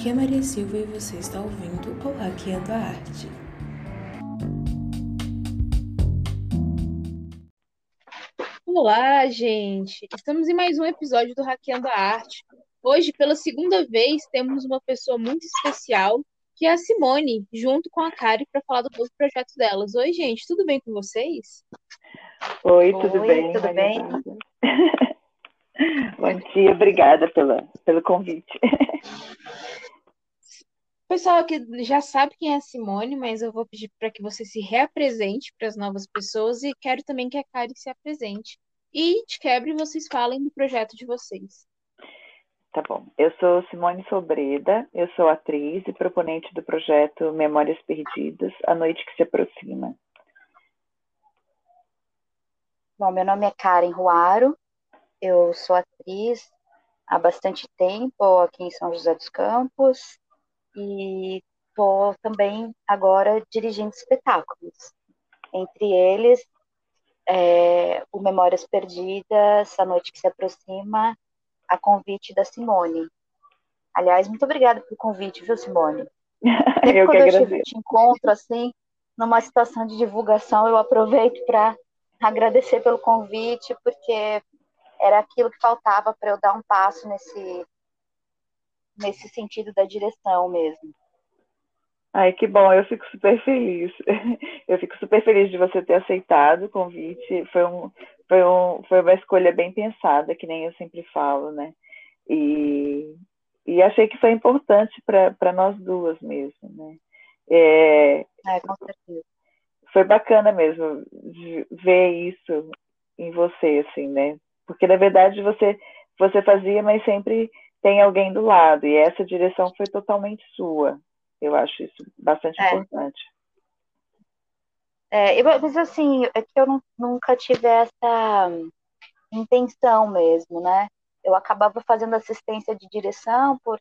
Aqui é Maria Silva e você está ouvindo o Hackeando a Arte. Olá, gente! Estamos em mais um episódio do Hackeando a Arte. Hoje, pela segunda vez, temos uma pessoa muito especial, que é a Simone, junto com a Kari, para falar do novo projeto delas. Oi, gente, tudo bem com vocês? Oi, tudo Oi, bem? Tudo bem? Bom dia, obrigada pela, pelo convite. Pessoal que já sabe quem é a Simone, mas eu vou pedir para que você se reapresente para as novas pessoas e quero também que a Kari se apresente. E de quebre vocês falem do projeto de vocês. Tá bom. Eu sou Simone Sobreda, eu sou atriz e proponente do projeto Memórias Perdidas, A Noite que se Aproxima. Bom, meu nome é Karen Ruaro, eu sou atriz há bastante tempo aqui em São José dos Campos e estou também agora dirigindo espetáculos. Entre eles, é, o Memórias Perdidas, A Noite que se Aproxima, a convite da Simone. Aliás, muito obrigada pelo convite, viu, Simone? eu quando que eu te encontro, assim, numa situação de divulgação, eu aproveito para agradecer pelo convite, porque era aquilo que faltava para eu dar um passo nesse nesse sentido da direção mesmo. Ai, que bom, eu fico super feliz. Eu fico super feliz de você ter aceitado o convite. Foi, um, foi, um, foi uma escolha bem pensada, que nem eu sempre falo, né? E, e achei que foi importante para nós duas mesmo, né? É, é, com certeza. Foi bacana mesmo ver isso em você, assim, né? Porque, na verdade, você, você fazia, mas sempre tem alguém do lado. E essa direção foi totalmente sua. Eu acho isso bastante é. importante. É, mas assim, é que eu não, nunca tive essa intenção mesmo, né? Eu acabava fazendo assistência de direção por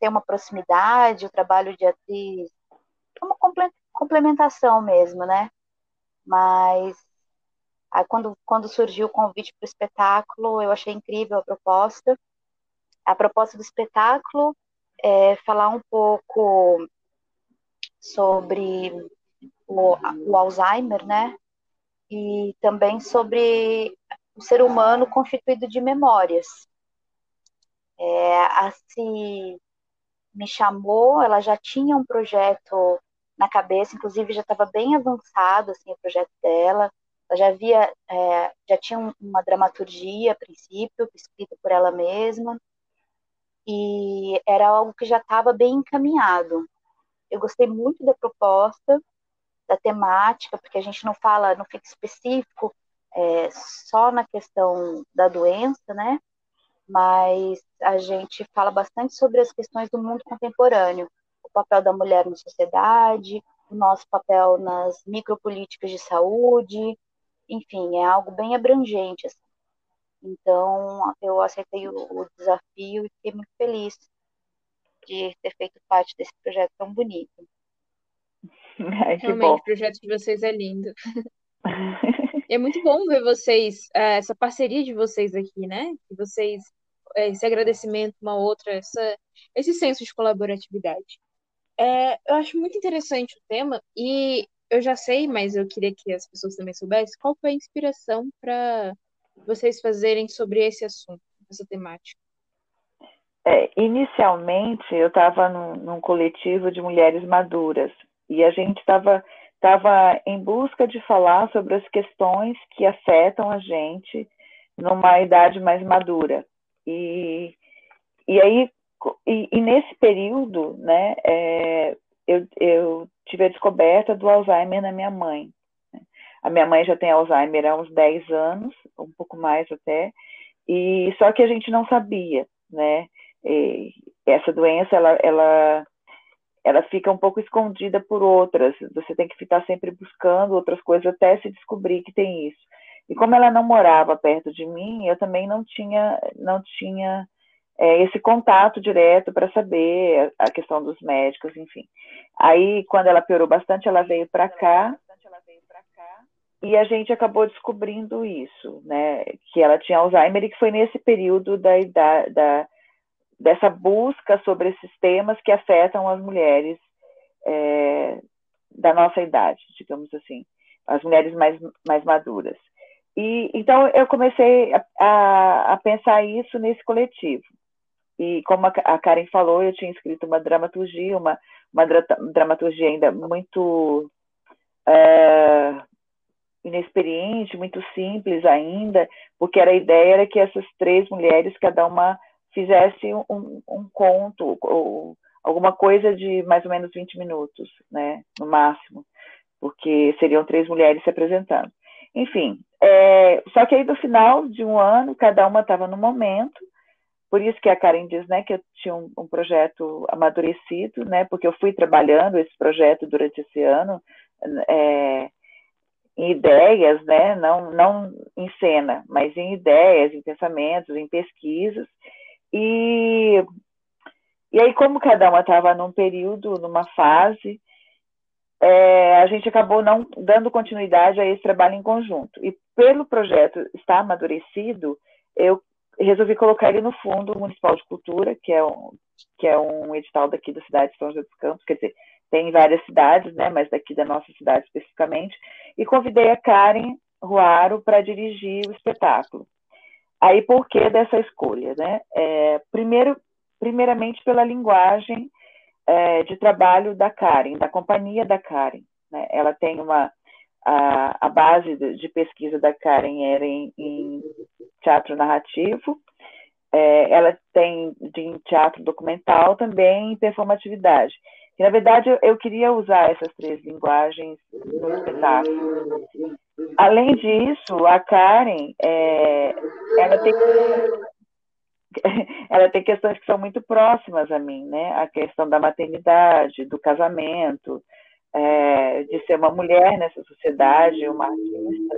ter uma proximidade, o trabalho de atriz, uma complementação mesmo, né? Mas aí quando, quando surgiu o convite para o espetáculo, eu achei incrível a proposta. A proposta do espetáculo é falar um pouco sobre o, o Alzheimer, né? E também sobre o ser humano constituído de memórias. É, a Si me chamou, ela já tinha um projeto na cabeça, inclusive já estava bem avançado assim, o projeto dela. Ela já havia, é, já tinha uma dramaturgia a princípio, escrita por ela mesma e era algo que já estava bem encaminhado. Eu gostei muito da proposta, da temática, porque a gente não fala, não fica específico é, só na questão da doença, né? Mas a gente fala bastante sobre as questões do mundo contemporâneo, o papel da mulher na sociedade, o nosso papel nas micropolíticas de saúde, enfim, é algo bem abrangente. Assim. Então, eu aceitei o, o desafio e fiquei muito feliz de ter feito parte desse projeto tão bonito. Ai, Realmente, bom. o projeto de vocês é lindo. é muito bom ver vocês, é, essa parceria de vocês aqui, né? Que vocês, é, esse agradecimento uma outra, essa, esse senso de colaboratividade. É, eu acho muito interessante o tema e eu já sei, mas eu queria que as pessoas também soubessem qual foi a inspiração para vocês fazerem sobre esse assunto, essa temática? É, inicialmente, eu estava num, num, coletivo de mulheres maduras e a gente estava tava em busca de falar sobre as questões que afetam a gente numa idade mais madura. E, e aí, e, e nesse período, né, é, eu, eu tive a descoberta do Alzheimer na minha mãe. A minha mãe já tem Alzheimer há uns 10 anos, um pouco mais até, e só que a gente não sabia, né? E essa doença, ela, ela, ela fica um pouco escondida por outras. Você tem que ficar sempre buscando outras coisas até se descobrir que tem isso. E como ela não morava perto de mim, eu também não tinha, não tinha é, esse contato direto para saber a questão dos médicos, enfim. Aí, quando ela piorou bastante, ela veio para cá e a gente acabou descobrindo isso, né? Que ela tinha Alzheimer e que foi nesse período da idade, da, dessa busca sobre esses temas que afetam as mulheres é, da nossa idade, digamos assim, as mulheres mais, mais maduras. E então eu comecei a, a, pensar isso nesse coletivo. E como a, Karen falou, eu tinha escrito uma dramaturgia, uma, uma dramaturgia ainda muito é, inexperiente, muito simples ainda, porque era a ideia era que essas três mulheres, cada uma fizesse um, um conto ou alguma coisa de mais ou menos 20 minutos, né, no máximo, porque seriam três mulheres se apresentando. Enfim, é, só que aí no final de um ano, cada uma estava no momento, por isso que a Karen diz, né, que eu tinha um, um, projeto amadurecido, né, porque eu fui trabalhando esse projeto durante esse ano, é, em ideias, né, não, não em cena, mas em ideias, em pensamentos, em pesquisas, e, e aí como cada uma estava num período, numa fase, é, a gente acabou não dando continuidade a esse trabalho em conjunto. E pelo projeto estar amadurecido, eu resolvi colocar ele no Fundo Municipal de Cultura, que é um, que é um edital daqui da cidade de São José dos Campos, quer dizer, tem várias cidades, né, mas daqui da nossa cidade especificamente, e convidei a Karen Ruaro para dirigir o espetáculo. Aí, por que dessa escolha? Né? É, primeiro, primeiramente, pela linguagem é, de trabalho da Karen, da companhia da Karen. Né? Ela tem uma. A, a base de, pesquisa da Karen era em, em teatro narrativo, é, ela tem de teatro documental também em performatividade. Na verdade, eu, queria usar essas três linguagens no espetáculo. Além disso, a Karen, é, ela tem ela tem questões que são muito próximas a mim, né? A questão da maternidade, do casamento, é, de ser uma mulher nessa sociedade, uma artista.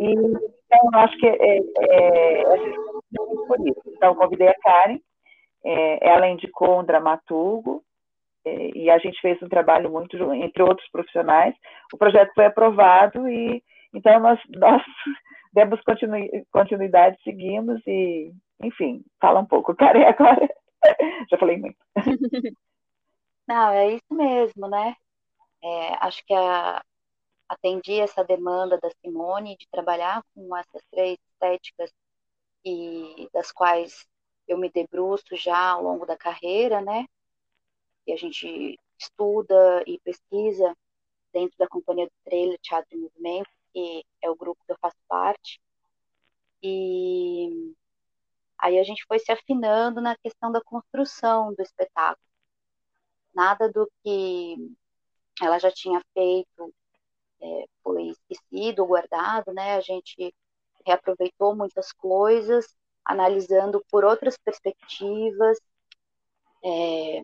E, então, eu acho que é, é, é por isso. Então, convidei a Karen, é, ela indicou um dramaturgo, é, e a gente fez um trabalho muito entre outros profissionais. O projeto foi aprovado e então nós, nós demos continuidade, seguimos e enfim, fala um pouco, Karen, agora. Já falei muito. Não, é isso mesmo, né? É, acho que a, atendi essa demanda da Simone de trabalhar com essas três estéticas e das quais eu me debruço já ao longo da carreira, né? E a gente estuda e pesquisa dentro da Companhia do Trailer Teatro e Movimento, que é o grupo que eu faço parte. E Aí a gente foi se afinando na questão da construção do espetáculo. Nada do que ela já tinha feito é, foi esquecido, guardado, né? A gente reaproveitou muitas coisas, analisando por outras perspectivas. É,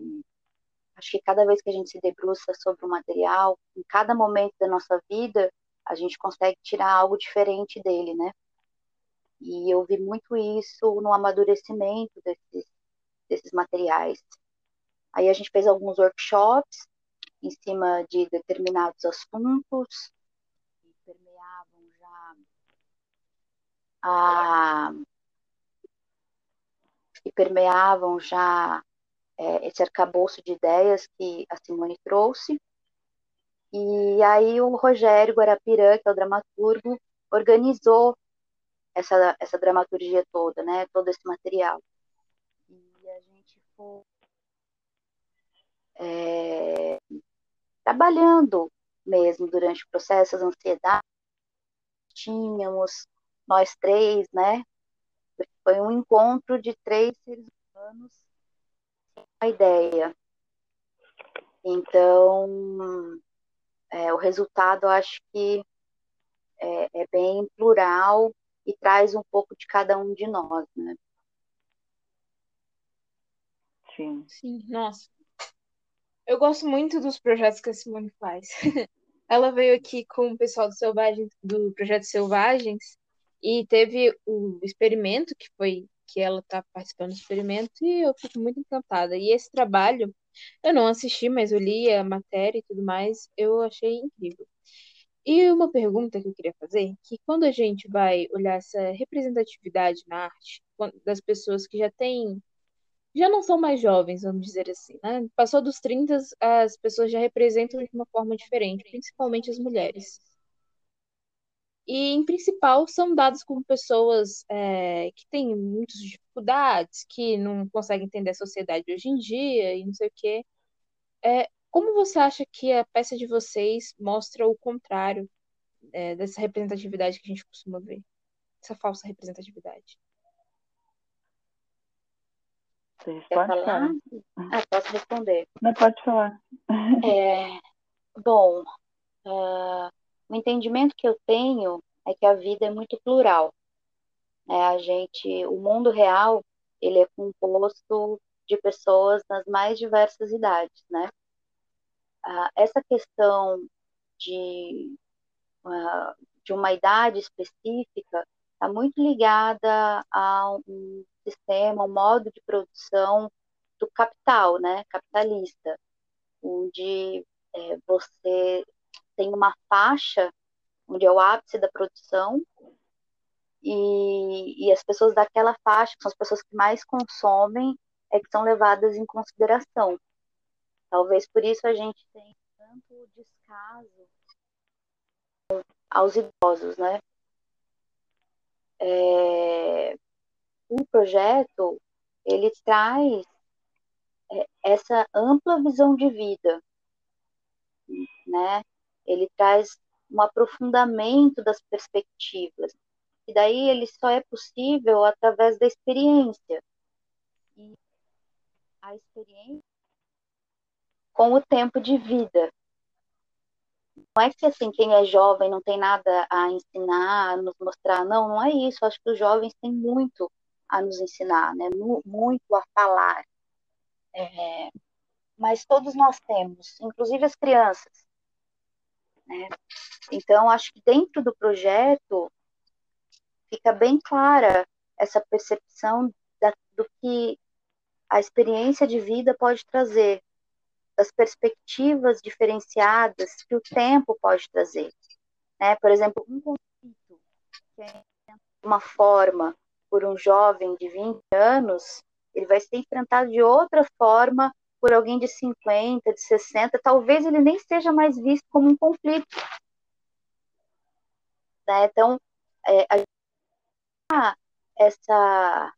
acho que cada vez que a gente se debruça sobre o material, em cada momento da nossa vida, a gente consegue tirar algo diferente dele, né? E eu vi muito isso no amadurecimento desses, desses materiais. Aí a gente fez alguns workshops em cima de determinados assuntos que permeavam já a que permeavam já é, esse arcabouço de ideias que a Simone trouxe. E aí o Rogério Guarapirã, que é o dramaturgo, organizou essa, essa dramaturgia toda, né? Todo esse material. E a gente foi é, trabalhando mesmo durante o processo, as ansiedades tínhamos, nós três, né? Foi um encontro de três seres humanos ideia. Então, é, o resultado eu acho que é, é, bem plural e traz um pouco de cada um de nós, né? Sim. Sim, nossa. Eu gosto muito dos projetos que a Simone faz. Ela veio aqui com o pessoal do Selvagens, do projeto Selvagens e teve o experimento que foi que ela está participando do experimento e eu fico muito encantada. E esse trabalho eu não assisti, mas eu li a matéria e tudo mais, eu achei incrível. E uma pergunta que eu queria fazer, que quando a gente vai olhar essa representatividade na arte das pessoas que já têm já não são mais jovens, vamos dizer assim, né? Passou dos 30, as pessoas já representam de uma forma diferente, principalmente as mulheres. E, em principal, são dados como pessoas é, que têm muitas dificuldades, que não conseguem entender a sociedade hoje em dia e não sei o quê. É, como você acha que a peça de vocês mostra o contrário é, dessa representatividade que a gente costuma ver? Essa falsa representatividade? Você pode falar? falar? Ah, posso responder. Não pode falar. É, bom, uh, o entendimento que eu tenho é que a vida é muito plural. É, a gente, o mundo real, ele é composto de pessoas nas mais diversas idades, né? Ah, essa questão de, uh, de uma idade específica está muito ligada a um sistema, um modo de produção do capital, né, capitalista, onde é, você tem uma faixa onde é o ápice da produção e, e as pessoas daquela faixa, que são as pessoas que mais consomem, é que são levadas em consideração. Talvez por isso a gente tenha tanto descaso aos idosos, né? É, o projeto ele traz é, essa ampla visão de vida, né? Ele traz um aprofundamento das perspectivas. E daí ele só é possível através da experiência. E a experiência com o tempo de vida. Não é que assim, quem é jovem não tem nada a ensinar, a nos mostrar, não, não é isso. Acho que os jovens têm muito a nos ensinar, né? muito a falar. É, mas todos nós temos, inclusive as crianças. Né? Então, acho que dentro do projeto fica bem clara essa percepção da, do que a experiência de vida pode trazer, das perspectivas diferenciadas que o tempo pode trazer. Né? Por exemplo, um conflito que é uma forma por um jovem de 20 anos, ele vai ser enfrentado de outra forma por alguém de 50, de 60, talvez ele nem seja mais visto como um conflito. Né? Então, é, a, essa,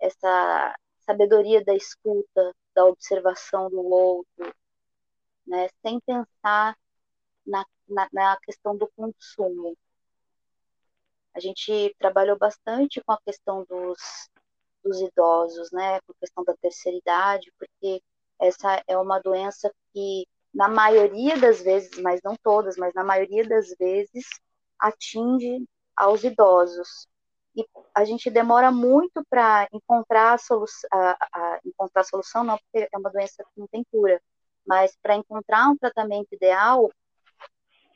essa sabedoria da escuta, da observação do outro, né? sem pensar na, na, na questão do consumo. A gente trabalhou bastante com a questão dos, dos idosos, né, a questão da terceira idade, porque essa é uma doença que, na maioria das vezes, mas não todas, mas na maioria das vezes, atinge aos idosos. E a gente demora muito para encontrar a, solução, a, a, encontrar solução, não porque é uma doença que não tem cura, mas para encontrar um tratamento ideal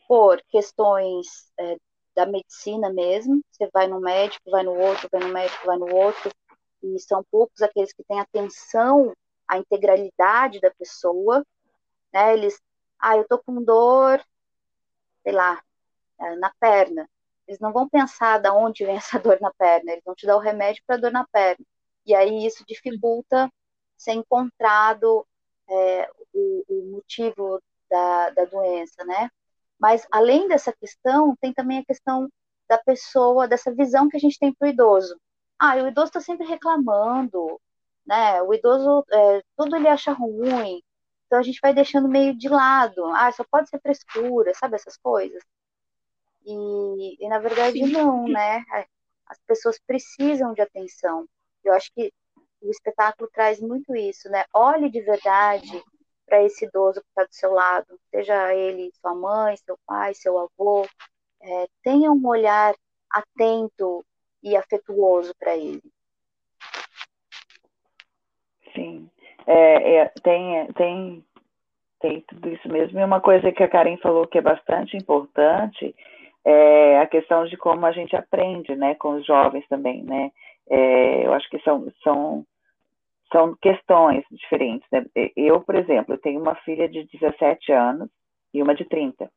por questões é, da medicina mesmo. Você vai no médico, vai no outro, vai no médico, vai no outro, e são poucos aqueles que têm atenção à integralidade da pessoa, né? Eles, ah, eu tô com dor, sei lá, é, na perna. Eles não vão pensar da onde vem essa dor na perna, eles vão te dar o remédio para dor na perna. E aí isso dificulta ser encontrado é, o, o, motivo da, da doença, né? Mas, além dessa questão, tem também a questão da pessoa, dessa visão que a gente tem para o idoso. Ah, o idoso está sempre reclamando, né? O idoso, é, tudo ele acha ruim. Então, a gente vai deixando meio de lado. Ah, só pode ser frescura, sabe? Essas coisas. E, e na verdade, Sim. não, né? As pessoas precisam de atenção. Eu acho que o espetáculo traz muito isso, né? Olhe de verdade para esse idoso que está do seu lado, seja ele sua mãe, seu pai, seu avô, é, tenha um olhar atento e afetuoso para ele. Sim, é, é, tem, tem, tem tudo isso mesmo. E uma coisa que a Karen falou que é bastante importante é a questão de como a gente aprende, né, com os jovens também, né. É, eu acho que são, são são questões diferentes. Né? Eu, por exemplo, tenho uma filha de 17 anos e uma de 30.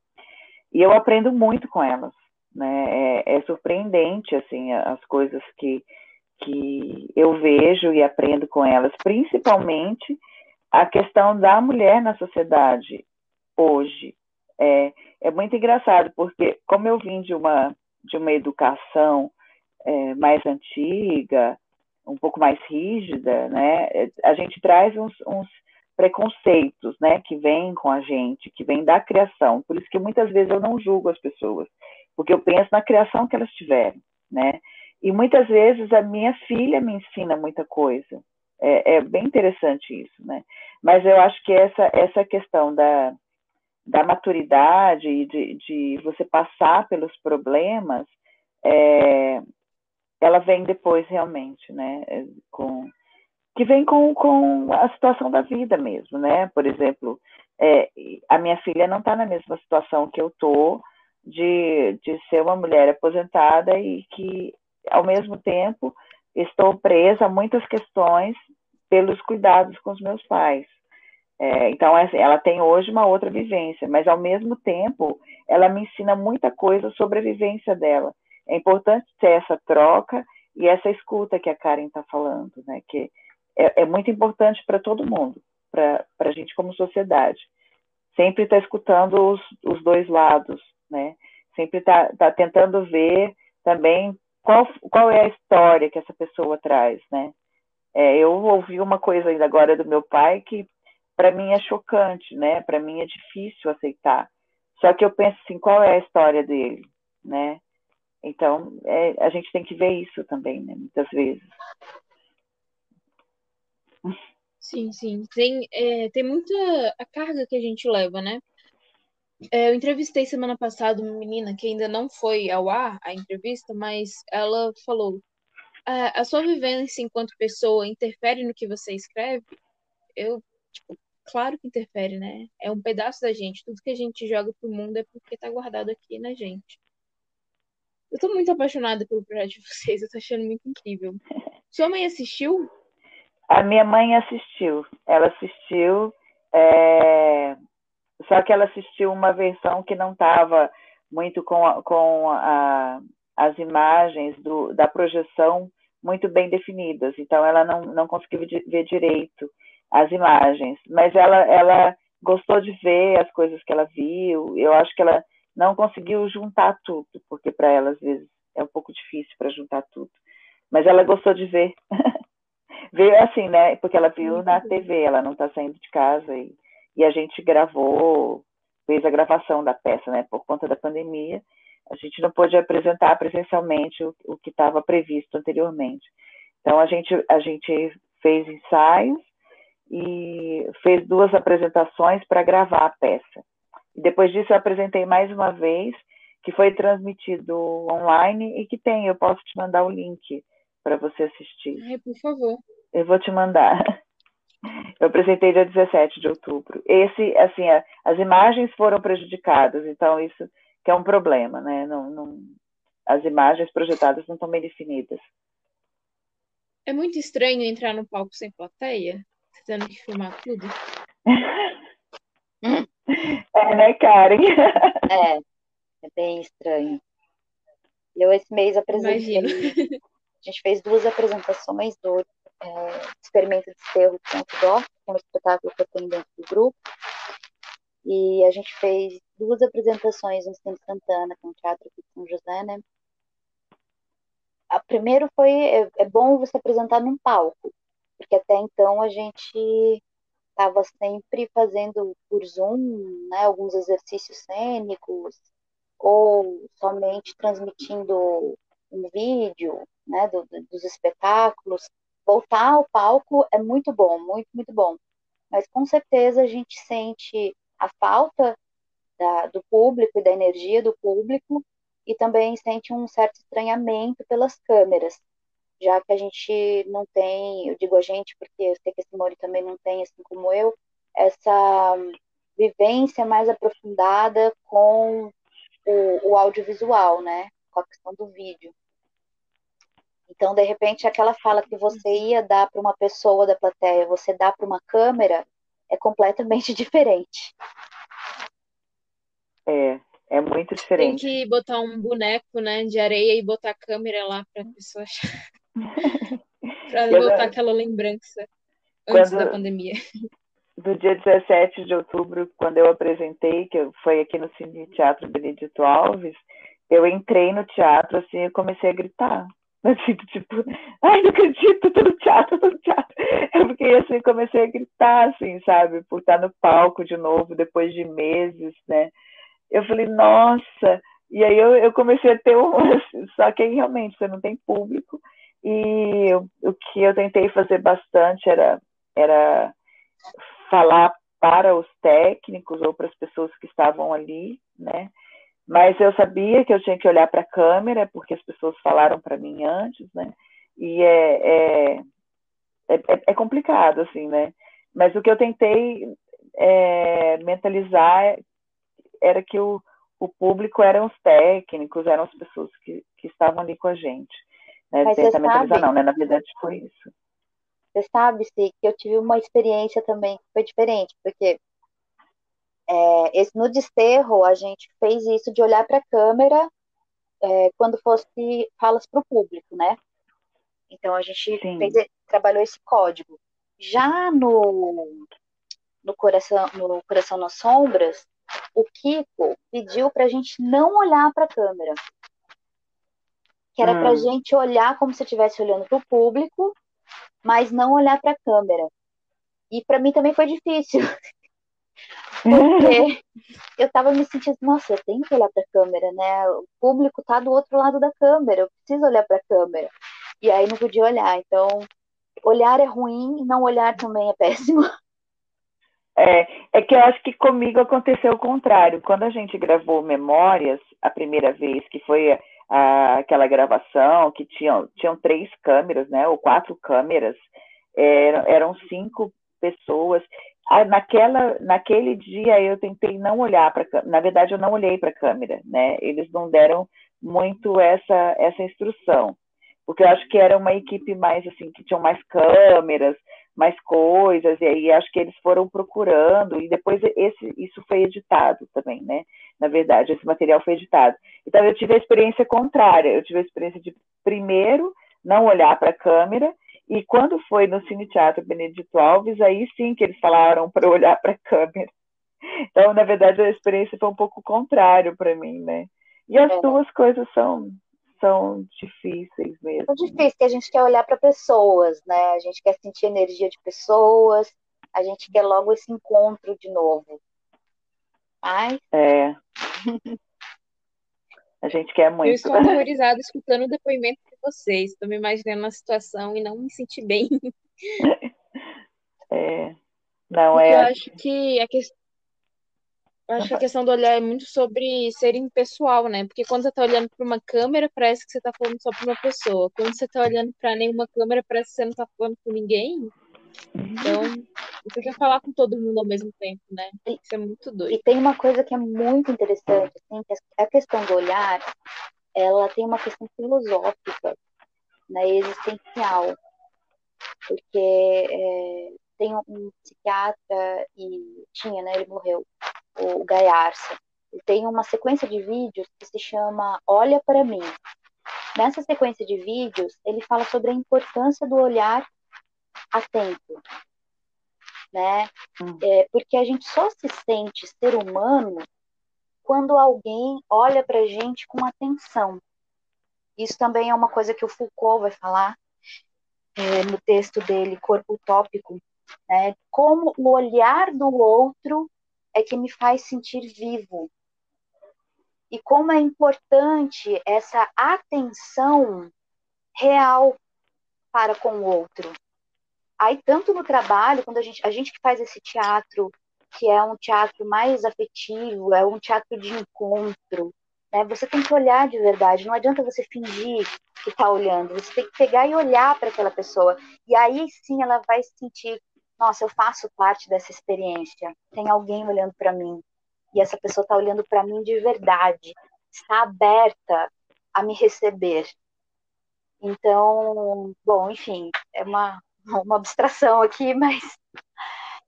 E eu aprendo muito com elas. Né? É, é surpreendente assim as coisas que, que eu vejo e aprendo com elas, principalmente a questão da mulher na sociedade hoje. É, é muito engraçado, porque como eu vim de uma, de uma educação é, mais antiga, um pouco mais rígida, né, a gente traz uns, uns preconceitos, né, que vêm com a gente, que vêm da criação. Por isso que muitas vezes eu não julgo as pessoas, porque eu penso na criação que elas tiveram, né? E muitas vezes a minha filha me ensina muita coisa. É, é bem interessante isso, né? Mas eu acho que essa essa questão da, da maturidade e de, de você passar pelos problemas, é, ela vem depois realmente, né? É, com que vem com, com a situação da vida mesmo, né? Por exemplo, é, a minha filha não está na mesma situação que eu estou de, de ser uma mulher aposentada e que, ao mesmo tempo, estou presa a muitas questões pelos cuidados com os meus pais. É, então, ela tem hoje uma outra vivência, mas, ao mesmo tempo, ela me ensina muita coisa sobre a vivência dela. É importante ter essa troca e essa escuta que a Karen está falando, né? Que é, é muito importante para todo mundo, para a gente como sociedade. Sempre estar tá escutando os, os dois lados, né? Sempre está tá tentando ver também qual, qual é a história que essa pessoa traz, né? É, eu ouvi uma coisa ainda agora do meu pai que para mim é chocante, né? Para mim é difícil aceitar. Só que eu penso assim, qual é a história dele, né? Então, é, a gente tem que ver isso também, né? Muitas vezes. Sim, sim. Tem, é, tem muita a carga que a gente leva, né? É, eu entrevistei semana passada uma menina que ainda não foi ao ar a entrevista, mas ela falou: a, a sua vivência enquanto pessoa interfere no que você escreve? Eu, tipo, claro que interfere, né? É um pedaço da gente. Tudo que a gente joga pro mundo é porque tá guardado aqui na gente. Eu tô muito apaixonada pelo projeto de vocês, eu tô achando muito incrível. Sua mãe assistiu? A minha mãe assistiu. Ela assistiu, é... só que ela assistiu uma versão que não estava muito com, a, com a, as imagens do, da projeção muito bem definidas. Então, ela não, não conseguiu ver direito as imagens. Mas ela, ela gostou de ver as coisas que ela viu. Eu acho que ela não conseguiu juntar tudo, porque para ela, às vezes, é um pouco difícil para juntar tudo. Mas ela gostou de ver. Veio assim, né? Porque ela viu na TV, ela não está saindo de casa e, e a gente gravou, fez a gravação da peça, né? Por conta da pandemia, a gente não pôde apresentar presencialmente o, o que estava previsto anteriormente. Então a gente a gente fez ensaios e fez duas apresentações para gravar a peça. E depois disso eu apresentei mais uma vez, que foi transmitido online e que tem, eu posso te mandar o link para você assistir. Ai, por favor. Eu vou te mandar. Eu apresentei dia 17 de outubro. Esse, assim, as imagens foram prejudicadas, então isso que é um problema, né? Não, não, as imagens projetadas não estão bem definidas. É muito estranho entrar no palco sem plateia, tendo que filmar tudo. é, né, Karen? é, é bem estranho. Eu esse mês apresentei. Imagino. A gente fez duas apresentações do é, Experimento de Cerro com Outdoor, que é um espetáculo que eu tenho dentro do grupo. E a gente fez duas apresentações no Centro Santana, com o Teatro aqui de São José, né? A primeiro foi, é, é bom você apresentar num palco, porque até então a gente estava sempre fazendo por Zoom, né, alguns exercícios cênicos, ou somente transmitindo um vídeo, né, do, dos espetáculos, voltar ao palco é muito bom, muito, muito bom. Mas com certeza a gente sente a falta da, do público e da energia do público e também sente um certo estranhamento pelas câmeras, já que a gente não tem, eu digo a gente porque eu sei que a Simone também não tem, assim como eu, essa vivência mais aprofundada com o, o audiovisual, né? Com a questão do vídeo. Então, de repente, aquela fala que você uhum. ia dar para uma pessoa da plateia, você dá para uma câmera, é completamente diferente. É, é muito diferente. Tem que botar um boneco, né, de areia e botar a câmera lá para a pessoa achar. Para voltar aquela lembrança antes quando, da pandemia. Do dia 17 de outubro, quando eu apresentei, que foi aqui no Cine Teatro Benedito Alves, eu entrei no teatro assim e comecei a gritar. Assim, tipo, ai, não acredito, tô no teatro, tô no teatro. Eu fiquei assim, comecei a gritar, assim, sabe, por estar no palco de novo, depois de meses, né? Eu falei, nossa, e aí eu, eu comecei a ter um. Só que aí realmente você não tem público. E o que eu tentei fazer bastante era, era falar para os técnicos ou para as pessoas que estavam ali, né? Mas eu sabia que eu tinha que olhar para a câmera, porque as pessoas falaram para mim antes, né? E é, é, é, é, complicado, assim, né? Mas o que eu tentei é, mentalizar era que o, o público eram os técnicos, eram as pessoas que, que estavam ali com a gente. Né? Mas Tentar mentalizar sabe, não, né? Na verdade foi isso. Você sabe, Sim, que eu tive uma experiência também que foi diferente, porque é, esse, no desterro, a gente fez isso de olhar para a câmera é, quando fosse falas para o público, né? Então a gente fez, trabalhou esse código. Já no, no, coração, no Coração nas Sombras, o Kiko pediu para a gente não olhar para a câmera. Que era hum. para a gente olhar como se estivesse olhando para o público, mas não olhar para a câmera. E para mim também foi difícil, porque eu tava me sentindo, nossa, eu tenho que olhar para a câmera, né? O público tá do outro lado da câmera, eu preciso olhar para a câmera. E aí não podia olhar. Então, olhar é ruim, não olhar também é péssimo. É, é que eu acho que comigo aconteceu o contrário. Quando a gente gravou Memórias, a primeira vez, que foi a, aquela gravação, que tinham, tinham três câmeras, né? Ou quatro câmeras, eram, eram cinco pessoas. Ah, naquela, naquele dia eu tentei não olhar para na verdade eu não olhei para a câmera, né? Eles não deram muito essa essa instrução, porque eu acho que era uma equipe mais assim que tinham mais câmeras, mais coisas e aí acho que eles foram procurando e depois esse isso foi editado também, né? Na verdade esse material foi editado. Então eu tive a experiência contrária, eu tive a experiência de primeiro não olhar para a câmera e quando foi no Cine Teatro Benedito Alves, aí sim que eles falaram para olhar para a câmera. Então, na verdade, a experiência foi um pouco contrário para mim, né? E as é. duas coisas são são difíceis mesmo. É difícil, que a gente quer olhar para pessoas, né? A gente quer sentir energia de pessoas, a gente quer logo esse encontro de novo. Mas... É. A gente quer muito. Eu estou horrorizada escutando o depoimento de vocês. Estou me imaginando na situação e não me senti bem. É. Não, é. Eu acho que a questão. acho que a questão do olhar é muito sobre ser impessoal, né? Porque quando você está olhando para uma câmera, parece que você está falando só para uma pessoa. Quando você está olhando para nenhuma câmera, parece que você não está falando com ninguém. Então, você quer falar com todo mundo ao mesmo tempo, né? Isso é muito doido. E tem uma coisa que é muito interessante, assim, que a questão do olhar, ela tem uma questão filosófica, né, existencial. Porque é, tem um psiquiatra, e tinha, né, ele morreu, o Gaiarsa. Tem uma sequência de vídeos que se chama Olha para mim. Nessa sequência de vídeos, ele fala sobre a importância do olhar atento, né? Hum. É, porque a gente só se sente ser humano quando alguém olha para a gente com atenção. Isso também é uma coisa que o Foucault vai falar é, no texto dele, Corpo Utópico, né? Como o olhar do outro é que me faz sentir vivo. E como é importante essa atenção real para com o outro. Aí, tanto no trabalho, quando a gente, a gente que faz esse teatro, que é um teatro mais afetivo, é um teatro de encontro, né? Você tem que olhar de verdade, não adianta você fingir que está olhando, você tem que pegar e olhar para aquela pessoa. E aí sim ela vai sentir, nossa, eu faço parte dessa experiência, tem alguém olhando para mim, e essa pessoa está olhando para mim de verdade, está aberta a me receber. Então, bom, enfim, é uma, uma abstração aqui, mas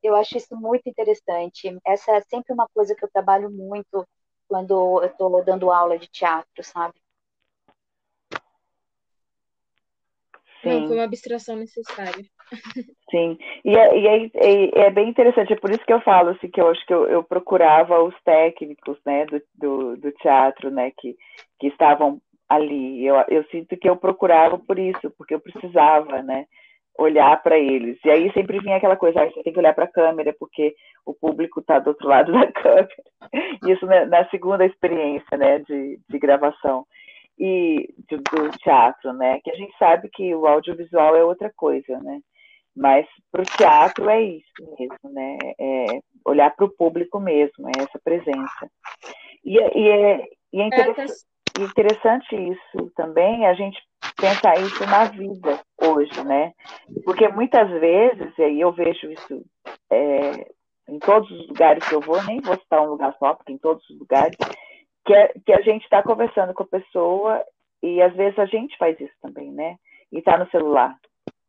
eu acho isso muito interessante. Essa é sempre uma coisa que eu trabalho muito quando eu estou dando aula de teatro, sabe? Não, foi uma abstração necessária. Sim, e, é, e é, é, é, bem interessante, é por isso que eu falo assim, que eu acho que eu, eu procurava os técnicos né, do, do, do, teatro né, que, que estavam ali. Eu, eu sinto que eu procurava por isso, porque eu precisava né, olhar para eles. E aí sempre vinha aquela coisa, ah, você tem que olhar para a câmera, porque o público está do outro lado da câmera. Isso na, na segunda experiência né, de, de gravação e do, do, teatro, né? Que a gente sabe que o audiovisual é outra coisa, né? Mas para o teatro é isso mesmo, né? É olhar para o público mesmo, é essa presença. E, e é, e é interessante, interessante isso também, a gente pensar isso na vida hoje, né? Porque muitas vezes, e eu vejo isso é, em todos os lugares que eu vou, nem vou citar um lugar só, porque em todos os lugares, que, é, que a gente está conversando com a pessoa e às vezes a gente faz isso também, né? E está no celular.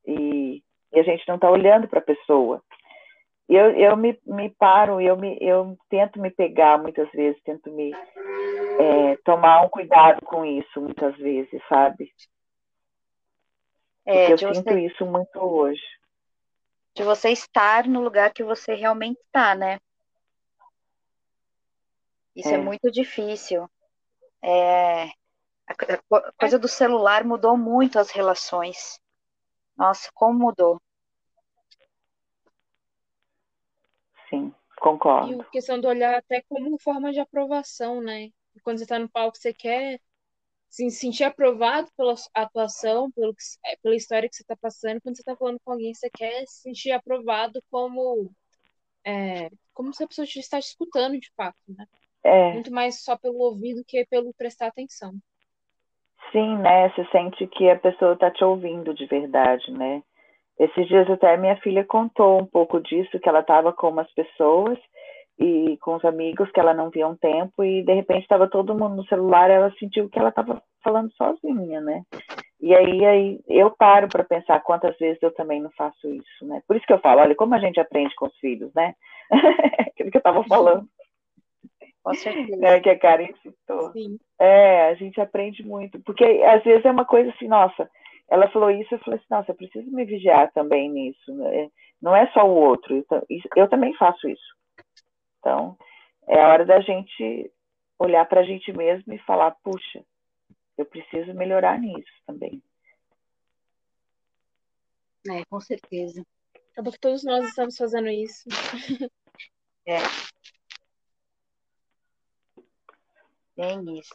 E, e, a gente não está olhando para a pessoa. Eu, eu me, me paro, eu, me, eu tento me pegar muitas vezes, tento me é, tomar um cuidado com isso muitas vezes, sabe? É, eu sinto você, isso muito hoje. De você estar no lugar que você realmente está, né? Isso é, é muito difícil. É, a coisa do celular mudou muito as relações. Nossa, como mudou. Sim, concordo. E a questão do olhar até como forma de aprovação, né? Quando você está no palco, você quer se sentir aprovado pela atuação, pelo, é, pela história que você está passando. Quando você está falando com alguém, você quer se sentir aprovado como, é, como se a pessoa está te escutando de fato, né? É. Muito mais só pelo ouvido que pelo prestar atenção. Sim, né? Você sente que a pessoa está te ouvindo de verdade, né? Esses dias até minha filha contou um pouco disso, que ela estava com umas pessoas e com os amigos que ela não via um tempo e de repente estava todo mundo no celular, ela sentiu que ela estava falando sozinha, né? E aí, aí eu paro para pensar quantas vezes eu também não faço isso, né? Por isso que eu falo, olha como a gente aprende com os filhos, né? Aquilo que eu estava falando. Com certeza. É, que a Karen citou. Sim. É, a gente aprende muito. Porque às vezes é uma coisa assim, nossa, ela falou isso, eu falei assim, nossa, eu preciso me vigiar também nisso. Né? Não é só o outro, eu, eu também faço isso. Então, é a hora da gente olhar para a gente mesmo e falar, puxa, eu preciso melhorar nisso também. É, com certeza. Acaba que todos nós estamos fazendo isso. É. Bem isso.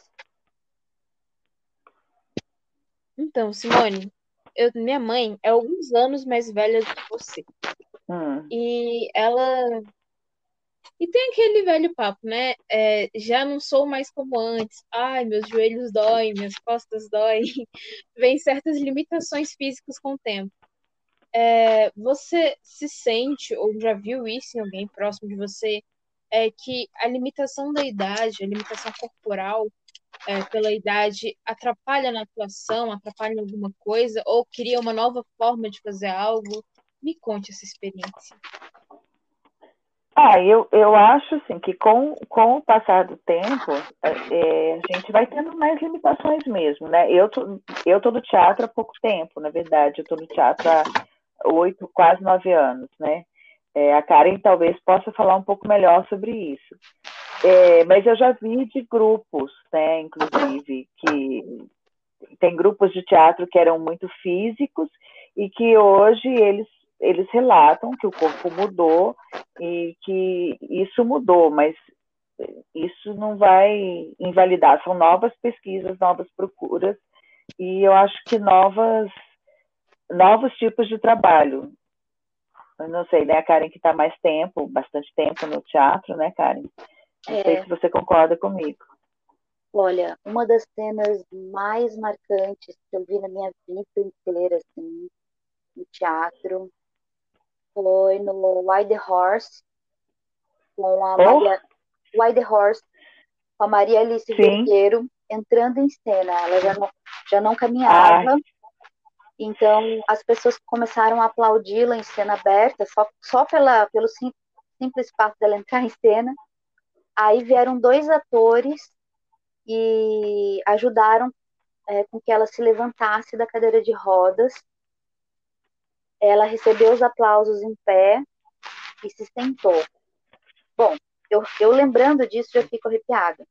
Então, Simone, eu, minha mãe é alguns anos mais velha do que você. Hum. E ela. E tem aquele velho papo, né? É, já não sou mais como antes. Ai, meus joelhos doem, minhas costas doem. Vem certas limitações físicas com o tempo. É, você se sente, ou já viu isso em alguém próximo de você, é que a limitação da idade, a limitação corporal é, pela idade atrapalha na atuação, atrapalha em alguma coisa, ou cria uma nova forma de fazer algo? Me conte essa experiência. Ah, eu, eu acho assim que com, com o passar do tempo, é, é a gente vai tendo mais limitações mesmo, né? Eu tô, eu tô no teatro há pouco tempo, na verdade, eu tô no teatro há oito, quase nove anos, né? É, a Karen talvez possa falar um pouco melhor sobre isso. É, mas eu já vi de grupos, né, inclusive, que tem grupos de teatro que eram muito físicos e que hoje eles, eles relatam que o corpo mudou e que isso mudou, mas isso não vai invalidar, são novas pesquisas, novas procuras, e eu acho que novas, novos tipos de trabalho eu não sei, né, a Karen que está mais tempo, bastante tempo no teatro, né, Karen? Não é. sei se você concorda comigo. Olha, uma das cenas mais marcantes que eu vi na minha vida inteira, assim, no teatro, foi no White Horse, com a oh. Maria... Horse, com a Maria Alice Vergueiro, entrando em cena. Ela já não, já não caminhava, ah. Então, as pessoas começaram a aplaudi-la em cena aberta, só, só pela, pelo sim, simples fato dela entrar em cena. Aí vieram dois atores e ajudaram é, com que ela se levantasse da cadeira de rodas ela recebeu os aplausos em pé e se sentou. Bom, eu, eu lembrando disso já fico arrepiada.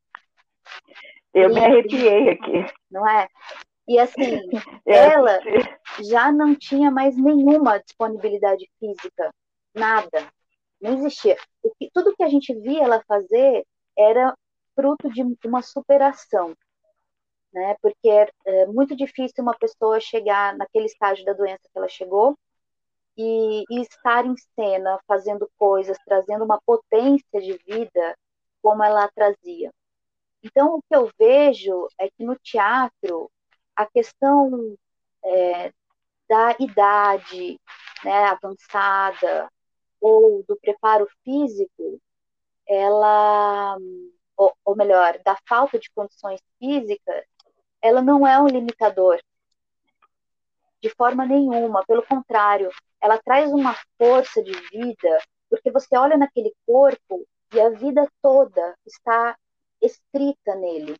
Eu e, me arrepiei aqui. Não é? E assim, ela já não tinha mais nenhuma disponibilidade física, nada, não existia. O que, tudo que a gente via ela fazer era fruto de uma superação, né? Porque é, é muito difícil uma pessoa chegar naquele estágio da doença que ela chegou e, e estar em cena, fazendo coisas, trazendo uma potência de vida como ela trazia. Então, o que eu vejo é que no teatro, a questão é, da idade né, avançada ou do preparo físico, ela, ou, ou melhor, da falta de condições físicas, ela não é um limitador de forma nenhuma, pelo contrário, ela traz uma força de vida, porque você olha naquele corpo e a vida toda está escrita nele.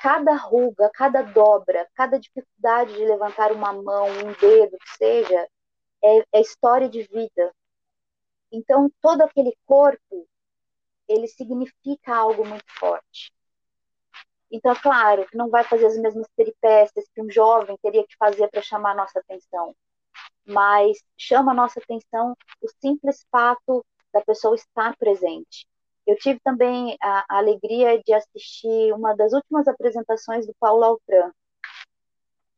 Cada ruga, cada dobra, cada dificuldade de levantar uma mão, um dedo, que seja, é, é história de vida. Então, todo aquele corpo, ele significa algo muito forte. Então, é claro que não vai fazer as mesmas peripécias que um jovem teria que fazer para chamar a nossa atenção mas chama a nossa atenção o simples fato da pessoa estar presente. Eu tive também a, a alegria de assistir uma das últimas apresentações do Paulo Altran.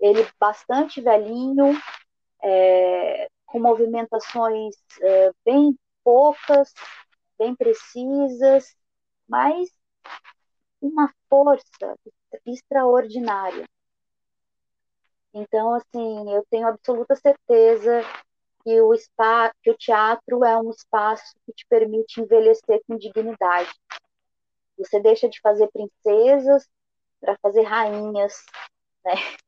Ele bastante velhinho, é, com movimentações é, bem poucas, bem precisas, mas uma força extraordinária. Então, assim, eu tenho absoluta certeza que o, spa, que o teatro é um espaço que te permite envelhecer com dignidade. Você deixa de fazer princesas para fazer rainhas, né?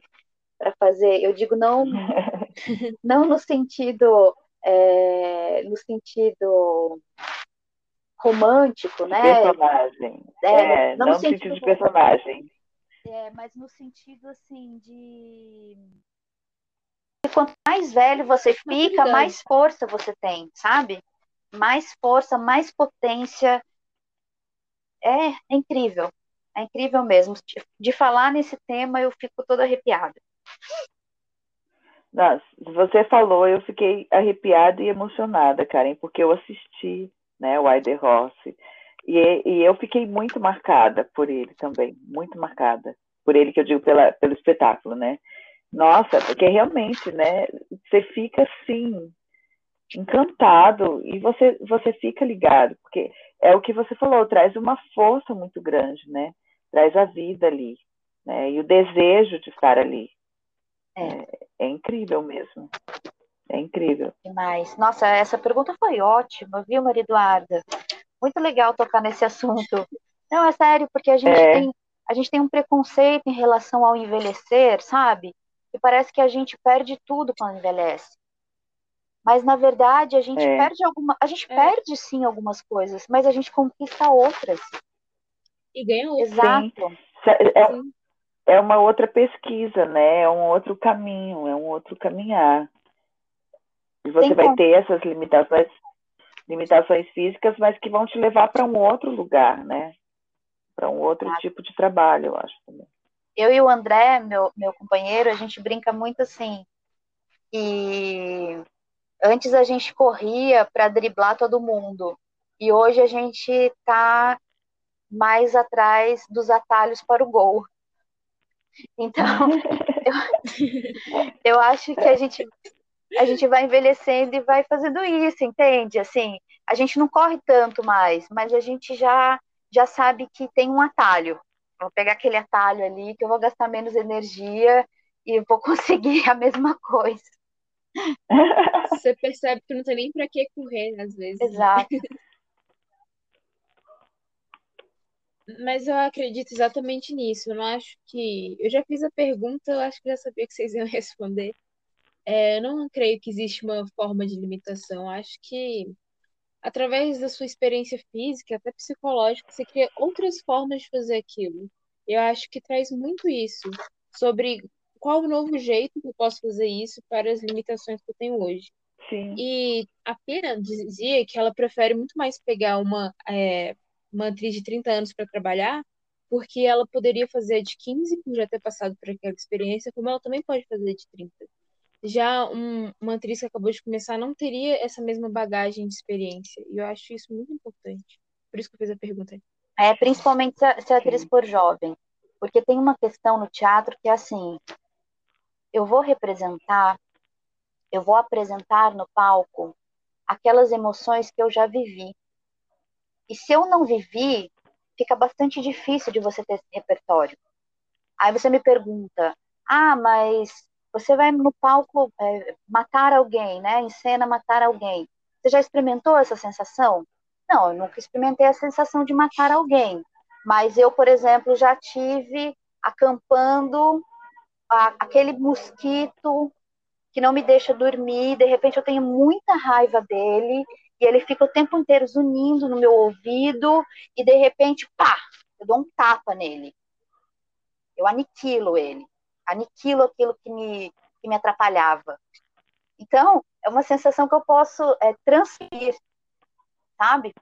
Para fazer, eu digo não, não no sentido, é, no sentido romântico, né? Personagem. É, é não, no sentido, sentido de personagem. É, mas no sentido assim de. Quanto mais velho você fica, mais força você tem, sabe? Mais força, mais potência. É, é incrível. É incrível mesmo. De falar nesse tema, eu fico toda arrepiada. Nossa, você falou, eu fiquei arrepiada e emocionada, Karen, porque eu assisti, né, o Aider Rossi. E, e eu fiquei muito marcada por ele também, muito marcada por ele que eu digo pela, pelo espetáculo, né? Nossa, porque realmente, né? Você fica assim encantado e você você fica ligado, porque é o que você falou, traz uma força muito grande, né? Traz a vida ali, né? E o desejo de estar ali. É, é, é incrível mesmo. É incrível. Demais. Nossa, essa pergunta foi ótima, viu, Maria Eduarda? Muito legal tocar nesse assunto. Não, é sério, porque a gente é. tem, a gente tem um preconceito em relação ao envelhecer, sabe? E parece que a gente perde tudo quando envelhece. Mas na verdade a gente é. perde alguma, a gente é. perde sim algumas coisas, mas a gente conquista outras. E ganha outras. Exato. É, é uma outra pesquisa, né? É um outro caminho, é um outro caminhar. E você vai ter essas limitações limitações físicas, mas que vão te levar para um outro lugar, né? Para um outro ah. tipo de trabalho, eu acho também. Eu e o André, meu, meu companheiro, a gente brinca muito assim. E antes a gente corria para driblar todo mundo. E hoje a gente está mais atrás dos atalhos para o gol. Então, eu, eu acho que a gente a gente vai envelhecendo e vai fazendo isso, entende? Assim, a gente não corre tanto mais, mas a gente já já sabe que tem um atalho. Vou pegar aquele atalho ali que eu vou gastar menos energia e vou conseguir a mesma coisa. Você percebe que não tem nem para que correr às vezes. Né? Exato. Mas eu acredito exatamente nisso. Eu não acho que. Eu já fiz a pergunta, eu acho que já sabia que vocês iam responder. É, eu não creio que existe uma forma de limitação. Acho que através da sua experiência física, até psicológica, você cria outras formas de fazer aquilo. Eu acho que traz muito isso sobre qual o novo jeito que eu posso fazer isso para as limitações que eu tenho hoje. Sim. E a Pena dizia que ela prefere muito mais pegar uma, é, uma atriz de 30 anos para trabalhar, porque ela poderia fazer de 15 por já ter passado por aquela experiência, como ela também pode fazer de 30. Já um, uma atriz que acabou de começar não teria essa mesma bagagem de experiência. E eu acho isso muito importante. Por isso que eu fiz a pergunta. É, principalmente se a, se a atriz for jovem. Porque tem uma questão no teatro que é assim: eu vou representar, eu vou apresentar no palco aquelas emoções que eu já vivi. E se eu não vivi, fica bastante difícil de você ter esse repertório. Aí você me pergunta: ah, mas você vai no palco é, matar alguém, né? Em cena, matar alguém. Você já experimentou essa sensação? Não, eu nunca experimentei a sensação de matar alguém. Mas eu, por exemplo, já tive acampando a, aquele mosquito que não me deixa dormir. De repente, eu tenho muita raiva dele e ele fica o tempo inteiro zunindo no meu ouvido e de repente, pá, eu dou um tapa nele. Eu aniquilo ele aniquilo aquilo que me, que me atrapalhava. Então, é uma sensação que eu posso é, transferir, sabe?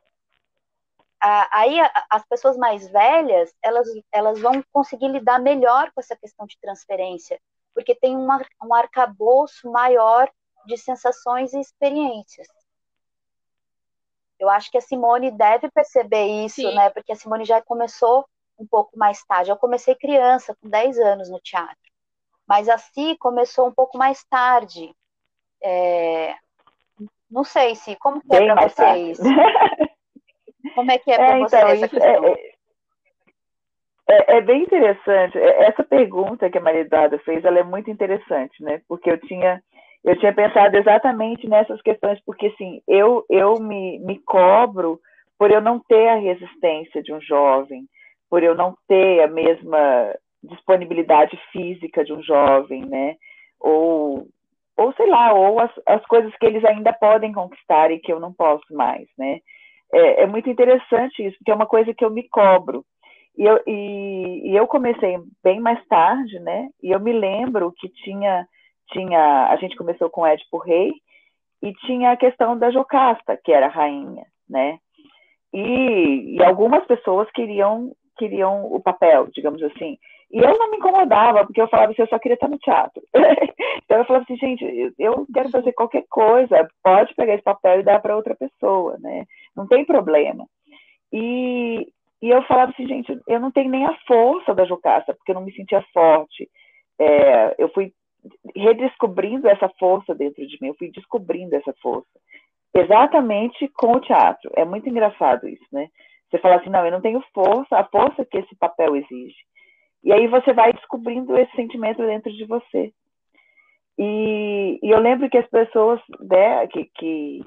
aí as pessoas mais velhas, elas, elas vão conseguir lidar melhor com essa questão de transferência, porque tem uma, um arcabouço maior de sensações e experiências. Eu acho que a Simone deve perceber isso, Sim. né? Porque a Simone já começou um pouco mais tarde. Eu comecei criança, com 10 anos no teatro. Mas assim começou um pouco mais tarde. É... Não sei se como que é para vocês. como é que é, é para então, vocês essa é, questão? É, é, é, bem interessante. É, essa pergunta que a Maria Eduarda fez, ela é muito interessante, né? Porque eu tinha eu tinha pensado exatamente nessas questões, porque assim, eu, eu me, me cobro por eu não ter a resistência de um jovem, por eu não ter a mesma disponibilidade física de um jovem, né? Ou, ou sei lá, ou as, as coisas que eles ainda podem conquistar e que eu não posso mais, né? É, é muito interessante isso, porque é uma coisa que eu me cobro. E eu, e, e eu comecei bem mais tarde, né? E eu me lembro que tinha, tinha a gente começou com Édipo Rei e tinha a questão da Jocasta, que era rainha, né? E, e algumas pessoas queriam queriam o papel, digamos assim. E eu não me incomodava, porque eu falava assim, eu só queria estar no teatro. então eu falava assim, gente, eu quero fazer qualquer coisa, pode pegar esse papel e dar para outra pessoa, né? Não tem problema. E, e eu falava assim, gente, eu não tenho nem a força da Jocasta, porque eu não me sentia forte. É, eu fui redescobrindo essa força dentro de mim, eu fui descobrindo essa força. Exatamente com o teatro. É muito engraçado isso, né? Você fala assim, não, eu não tenho força, a força que esse papel exige. E aí você vai descobrindo esse sentimento dentro de você. E, e eu lembro que as pessoas, né, que, que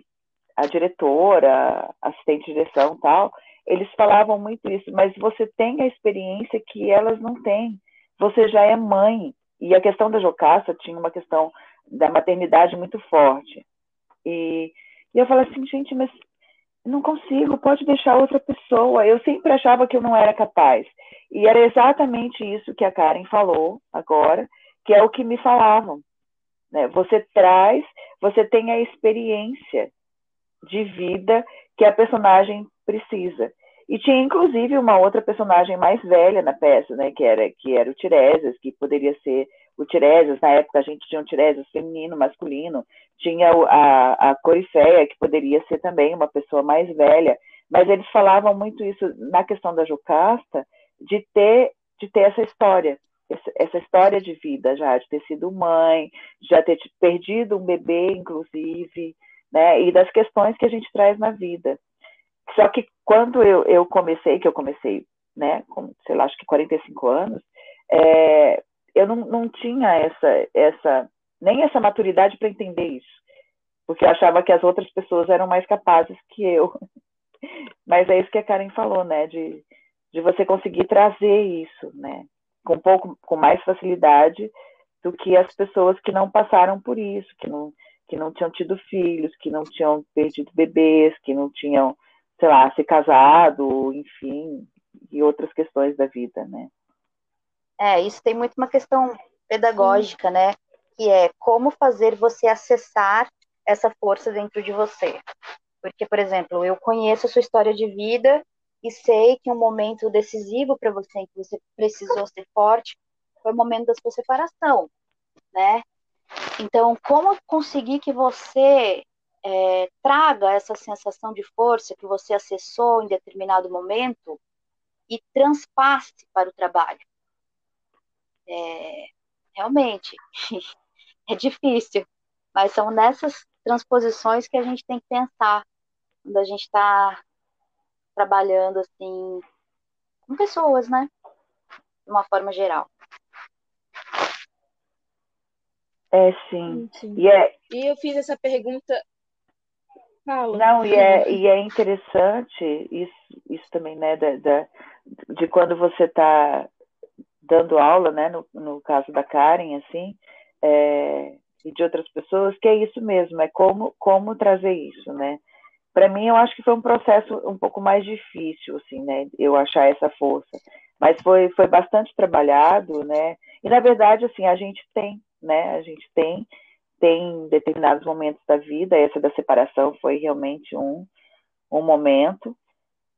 a diretora, assistente de direção tal, eles falavam muito isso, mas você tem a experiência que elas não têm. Você já é mãe. E a questão da Jocasta tinha uma questão da maternidade muito forte. E, e eu falei assim, gente, mas não consigo, pode deixar outra pessoa. Eu sempre achava que eu não era capaz. E era exatamente isso que a Karen falou agora, que é o que me falavam. Né? Você traz, você tem a experiência de vida que a personagem precisa. E tinha inclusive uma outra personagem mais velha na peça, né, que era que era o Tiresias, que poderia ser o Tiresias, na época a gente tinha um Tiresias feminino, masculino, tinha a, a Corifeia, que poderia ser também uma pessoa mais velha, mas eles falavam muito isso na questão da Jocasta, de ter, de ter essa história, essa história de vida já, de ter sido mãe, já ter perdido um bebê, inclusive, né, e das questões que a gente traz na vida. Só que quando eu, eu comecei, que eu comecei, né, com, sei lá, acho que 45 anos, é, eu não, não tinha essa, essa, nem essa maturidade para entender isso, porque eu achava que as outras pessoas eram mais capazes que eu. Mas é isso que a Karen falou, né, de, de você conseguir trazer isso, né, com pouco, com mais facilidade do que as pessoas que não passaram por isso, que não, que não tinham tido filhos, que não tinham perdido bebês, que não tinham, sei lá, se casado, enfim, e outras questões da vida, né. É, isso tem muito uma questão pedagógica, né? Que é como fazer você acessar essa força dentro de você. Porque, por exemplo, eu conheço a sua história de vida e sei que um momento decisivo para você, em que você precisou ser forte, foi o momento da sua separação, né? Então, como conseguir que você é, traga essa sensação de força que você acessou em determinado momento e transpasse para o trabalho? É, realmente, é difícil, mas são nessas transposições que a gente tem que pensar quando a gente está trabalhando assim com pessoas, né? De uma forma geral. É, sim. sim. E, é... e eu fiz essa pergunta. Fala. Não, e é, e é interessante isso, isso também, né, da, da de quando você está dando aula, né, no, no caso da Karen, assim, é, e de outras pessoas, que é isso mesmo, é como, como trazer isso, né? Para mim, eu acho que foi um processo um pouco mais difícil, assim, né, eu achar essa força, mas foi, foi bastante trabalhado, né, e na verdade, assim, a gente tem né? A gente tem tem determinados momentos da vida, essa da separação foi realmente um, um momento,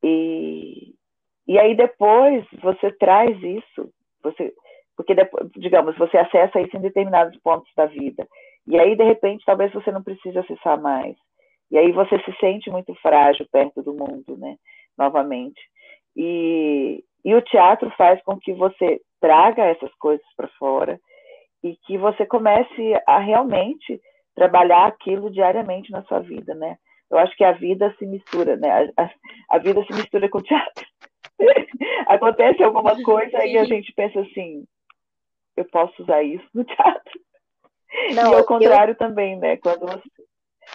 e, e aí depois você traz isso, você, porque, digamos, você acessa isso em determinados pontos da vida, e aí, de repente, talvez você não precise acessar mais, e aí você se sente muito frágil perto do mundo, né, novamente, e, e o teatro faz com que você traga essas coisas para fora, e que você comece a realmente trabalhar aquilo diariamente na sua vida, né? Eu acho que a vida se mistura, né? A, a vida se mistura com o teatro. Acontece alguma coisa e a gente pensa assim, eu posso usar isso no teatro. Não, e ao contrário eu... também, né? Quando você,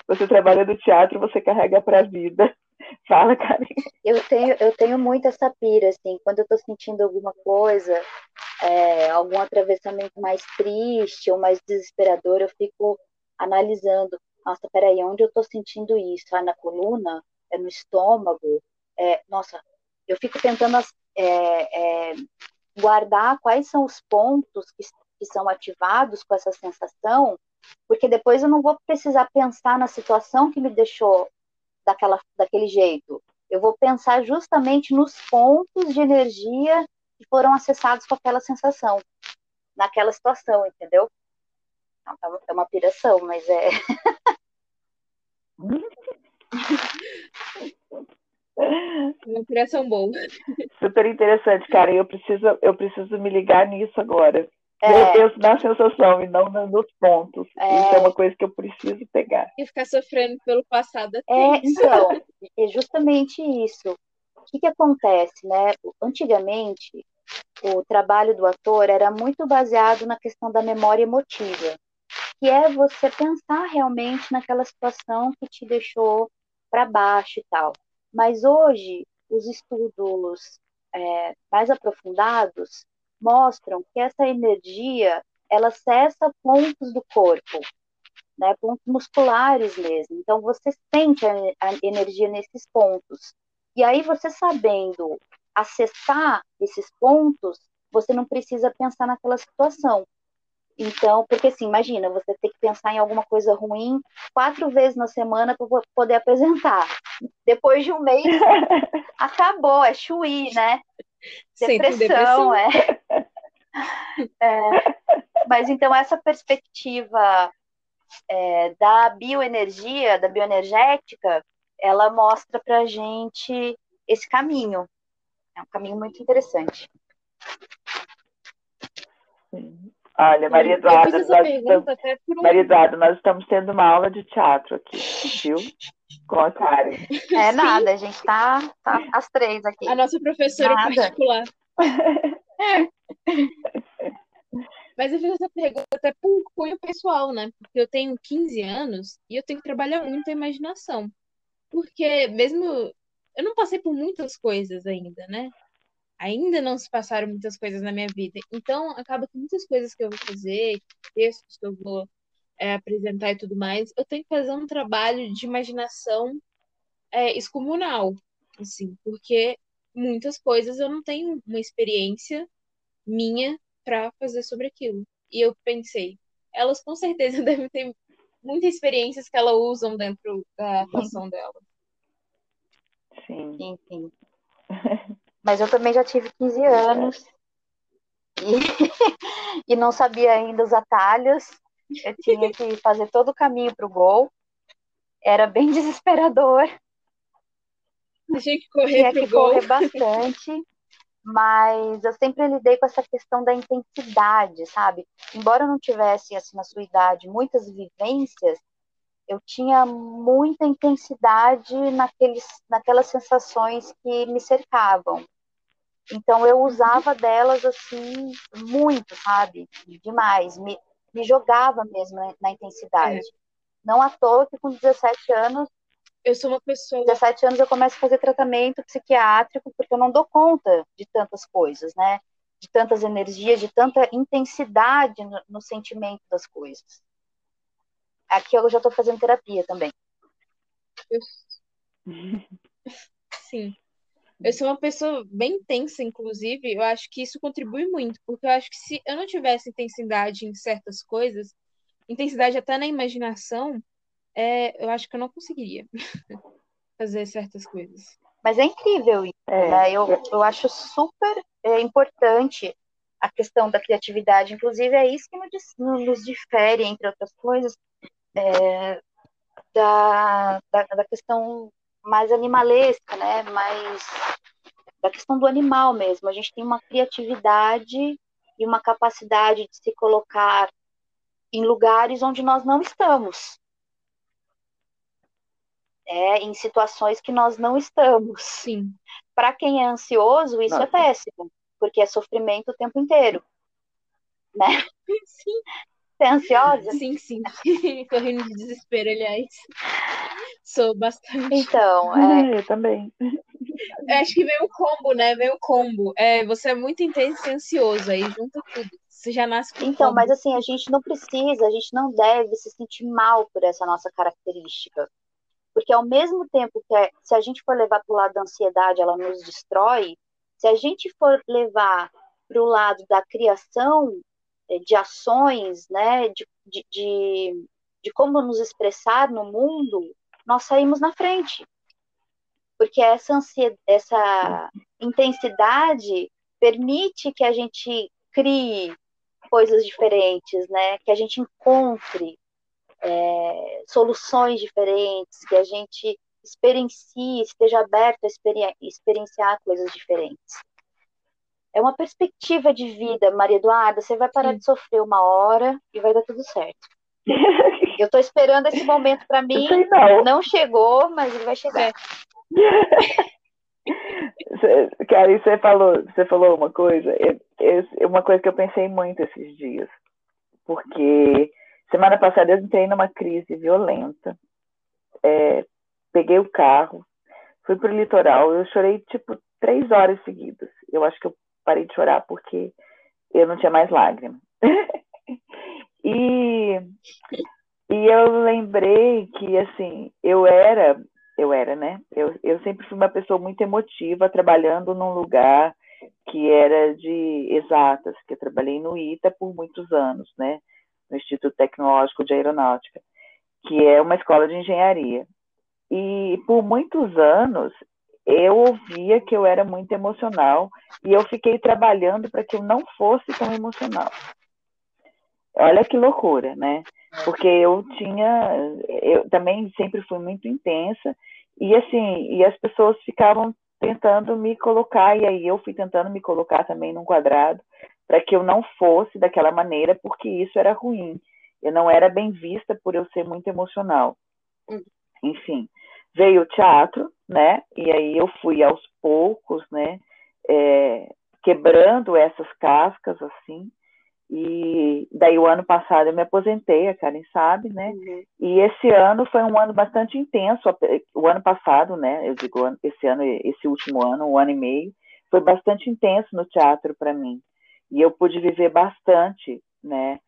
você trabalha no teatro, você carrega para a vida. Fala, Karen. Eu tenho, eu tenho muito essa pira, assim, quando eu estou sentindo alguma coisa, é, algum atravessamento mais triste ou mais desesperador, eu fico analisando, nossa, peraí, onde eu estou sentindo isso? Ah, na coluna? É no estômago? É, nossa, eu fico tentando é, é, guardar quais são os pontos que, que são ativados com essa sensação, porque depois eu não vou precisar pensar na situação que me deixou daquela, daquele jeito. Eu vou pensar justamente nos pontos de energia que foram acessados com aquela sensação, naquela situação, entendeu? É uma piração, mas é. Uma piração boa. Super interessante, cara. Eu preciso, eu preciso me ligar nisso agora. É. Eu na sensação e não nos pontos. É. Isso é uma coisa que eu preciso pegar. E ficar sofrendo pelo passado. É, então, é justamente isso. O que, que acontece, né? Antigamente, o trabalho do ator era muito baseado na questão da memória emotiva, que é você pensar realmente naquela situação que te deixou para baixo e tal. Mas hoje, os estudos é, mais aprofundados mostram que essa energia ela acessa pontos do corpo, né, pontos musculares mesmo. Então você sente a, a energia nesses pontos. E aí você sabendo acessar esses pontos, você não precisa pensar naquela situação. Então, porque assim, imagina, você ter que pensar em alguma coisa ruim quatro vezes na semana para poder apresentar. Depois de um mês, acabou, é chuí, né? Depressão, depressão. É. é. Mas então, essa perspectiva é, da bioenergia, da bioenergética, ela mostra para gente esse caminho. É um caminho muito interessante. Olha, Maria Eduarda, nós estamos, um... Maria Eduarda, nós estamos tendo uma aula de teatro aqui, viu? Com a Karen. É Sim. nada, a gente tá, tá as três aqui. A nossa professora nada. particular. Mas eu fiz essa pergunta até por cunho pessoal, né? Porque eu tenho 15 anos e eu tenho que trabalhar muito a imaginação. Porque mesmo eu não passei por muitas coisas ainda, né? Ainda não se passaram muitas coisas na minha vida. Então, acaba que muitas coisas que eu vou fazer, textos que eu vou é, apresentar e tudo mais, eu tenho que fazer um trabalho de imaginação é, excomunal, assim, porque muitas coisas eu não tenho uma experiência minha para fazer sobre aquilo. e eu pensei, elas com certeza devem ter muitas experiências que elas usam dentro da atuação dela. Sim. Sim, sim. Mas eu também já tive 15 anos e, e não sabia ainda os atalhos. Eu tinha que fazer todo o caminho para o gol. Era bem desesperador. Tinha que correr Tinha que gol. correr bastante. Mas eu sempre lidei com essa questão da intensidade, sabe? Embora eu não tivesse, assim, na sua idade, muitas vivências, eu tinha muita intensidade naqueles, naquelas sensações que me cercavam. Então eu usava delas assim muito, sabe? Demais, me, me jogava mesmo na, na intensidade. Não à toa que com 17 anos, Eu sou uma pessoa. 17 anos eu começo a fazer tratamento psiquiátrico porque eu não dou conta de tantas coisas, né? De tantas energias, de tanta intensidade no, no sentimento das coisas. Aqui eu já estou fazendo terapia também. Sim. Eu sou uma pessoa bem intensa, inclusive. Eu acho que isso contribui muito, porque eu acho que se eu não tivesse intensidade em certas coisas, intensidade até na imaginação, é, eu acho que eu não conseguiria fazer certas coisas. Mas é incrível isso, É. né? Eu, eu acho super é, importante a questão da criatividade. Inclusive, é isso que nos, nos difere, entre outras coisas, é, da, da, da questão mais animalesca, né? Mais da questão do animal mesmo. A gente tem uma criatividade e uma capacidade de se colocar em lugares onde nós não estamos. É, em situações que nós não estamos. Sim. Para quem é ansioso, isso é Nossa. péssimo, porque é sofrimento o tempo inteiro. Sim, Você é ansiosa? sim, sim. Tô rindo de desespero, aliás. Sou bastante. Então, é, É, eu também. Eu acho que vem um combo, né? Vem um combo. É, você é muito intenso e ansioso, aí junta tudo. Você já nasce com então, combo. mas assim, a gente não precisa, a gente não deve se sentir mal por essa nossa característica. Porque ao mesmo tempo que é- se a gente for levar para o lado da ansiedade, ela nos destrói, se a gente for levar para o lado da criação eh, de ações, né, de, de, de, de como nos expressar no mundo, nós saímos na frente. Porque essa, essa intensidade permite que a gente crie coisas diferentes, né? Que a gente encontre é, soluções diferentes, que a gente experiencie, esteja aberto a experi- experienciar coisas diferentes. É uma perspectiva de vida, Maria Eduarda. Você vai parar Sim. de sofrer uma hora e vai dar tudo certo. Eu tô esperando esse momento para mim. não. Não chegou, mas ele vai chegar. Cara, e você falou, você falou uma coisa, é uma coisa que eu pensei muito esses dias, porque semana passada eu entrei numa crise violenta, é, peguei o carro, fui pro litoral, eu chorei tipo três horas seguidas. Eu acho que eu parei de chorar porque eu não tinha mais lágrima. e, e eu lembrei que assim, eu era eu era, né? Eu, eu sempre fui uma pessoa muito emotiva, trabalhando num lugar que era de exatas, que eu trabalhei no ITA por muitos anos, né? No Instituto Tecnológico de Aeronáutica, que é uma escola de engenharia. E por muitos anos eu ouvia que eu era muito emocional e eu fiquei trabalhando para que eu não fosse tão emocional. Olha que loucura, né? Porque eu tinha, eu também sempre fui muito intensa e assim, e as pessoas ficavam tentando me colocar e aí eu fui tentando me colocar também num quadrado para que eu não fosse daquela maneira, porque isso era ruim. Eu não era bem vista por eu ser muito emocional. Enfim, veio o teatro, né? E aí eu fui aos poucos, né? É, quebrando essas cascas assim. E daí o ano passado eu me aposentei, a Karen sabe, né? Uhum. E esse ano foi um ano bastante intenso. O ano passado, né? Eu digo esse ano, esse último ano, um ano e meio, foi bastante intenso no teatro para mim. E eu pude viver bastante, né?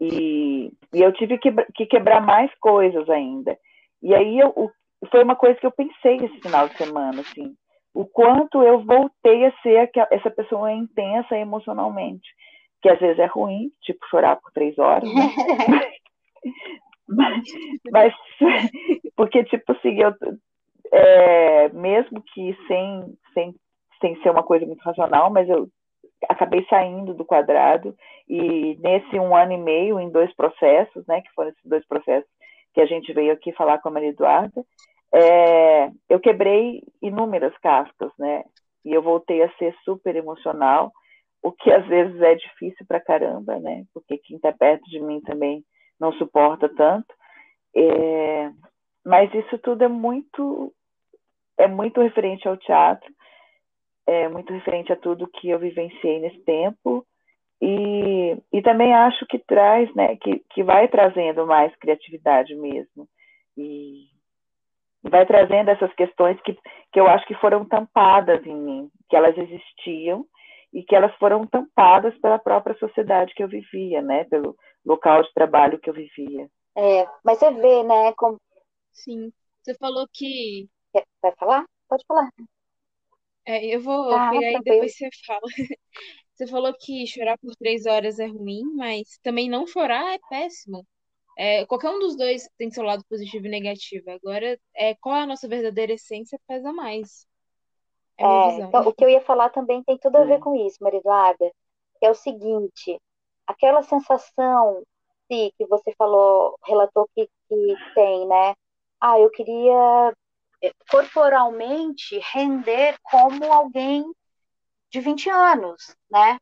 E, e eu tive que, que quebrar mais coisas ainda. E aí eu, o, foi uma coisa que eu pensei esse final de semana, assim, o quanto eu voltei a ser essa pessoa intensa emocionalmente que às vezes é ruim, tipo chorar por três horas, né? mas, mas, porque, tipo assim, eu, é, mesmo que sem, sem, sem ser uma coisa muito racional, mas eu acabei saindo do quadrado e nesse um ano e meio, em dois processos, né, que foram esses dois processos que a gente veio aqui falar com a Maria Eduarda, é, eu quebrei inúmeras cascas, né, e eu voltei a ser super emocional, o que às vezes é difícil pra caramba, né, porque quem está perto de mim também não suporta tanto, é, mas isso tudo é muito é muito referente ao teatro, é muito referente a tudo que eu vivenciei nesse tempo. E, e também acho que traz, né, que, que vai trazendo mais criatividade mesmo. E vai trazendo essas questões que, que eu acho que foram tampadas em mim, que elas existiam e que elas foram tampadas pela própria sociedade que eu vivia, né, pelo local de trabalho que eu vivia. É, mas você vê, né, como... Sim, você falou que... Vai falar? Pode falar. É, eu vou ah, pegar e depois você fala. Você falou que chorar por três horas é ruim, mas também não chorar é péssimo. É, qualquer um dos dois tem seu lado positivo e negativo. Agora, é, qual é a nossa verdadeira essência pesa mais. É, é então, o que eu ia falar também tem tudo a ver com isso, Maria Eduarda. Que é o seguinte, aquela sensação sim, que você falou, relatou que, que tem, né? Ah, eu queria eh, corporalmente render como alguém de 20 anos, né?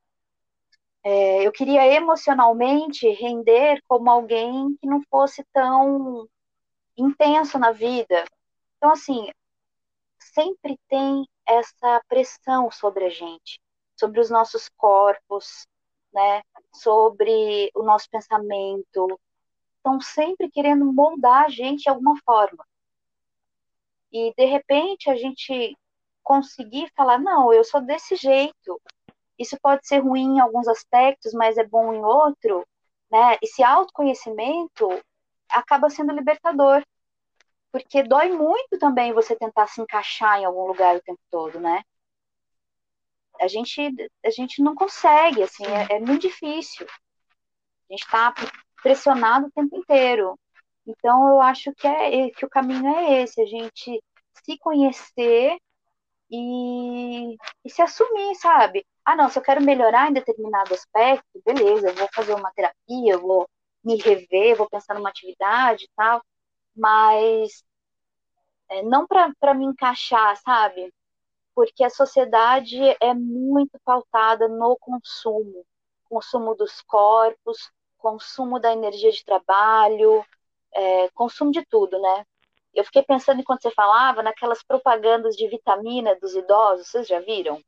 É, eu queria emocionalmente render como alguém que não fosse tão intenso na vida. Então, assim, sempre tem essa pressão sobre a gente, sobre os nossos corpos, né? Sobre o nosso pensamento. Estão sempre querendo moldar a gente de alguma forma. E de repente a gente conseguir falar, não, eu sou desse jeito. Isso pode ser ruim em alguns aspectos, mas é bom em outro, né? Esse autoconhecimento acaba sendo libertador. Porque dói muito também você tentar se encaixar em algum lugar o tempo todo, né? A gente, a gente não consegue, assim, é, é muito difícil. A gente está pressionado o tempo inteiro. Então, eu acho que, é, que o caminho é esse, a gente se conhecer e, e se assumir, sabe? Ah, não, se eu quero melhorar em determinado aspecto, beleza, eu vou fazer uma terapia, eu vou me rever, vou pensar numa atividade e tal, mas é, não para me encaixar, sabe? Porque a sociedade é muito pautada no consumo consumo dos corpos, consumo da energia de trabalho, é, consumo de tudo, né? Eu fiquei pensando enquanto você falava naquelas propagandas de vitamina dos idosos, vocês já viram?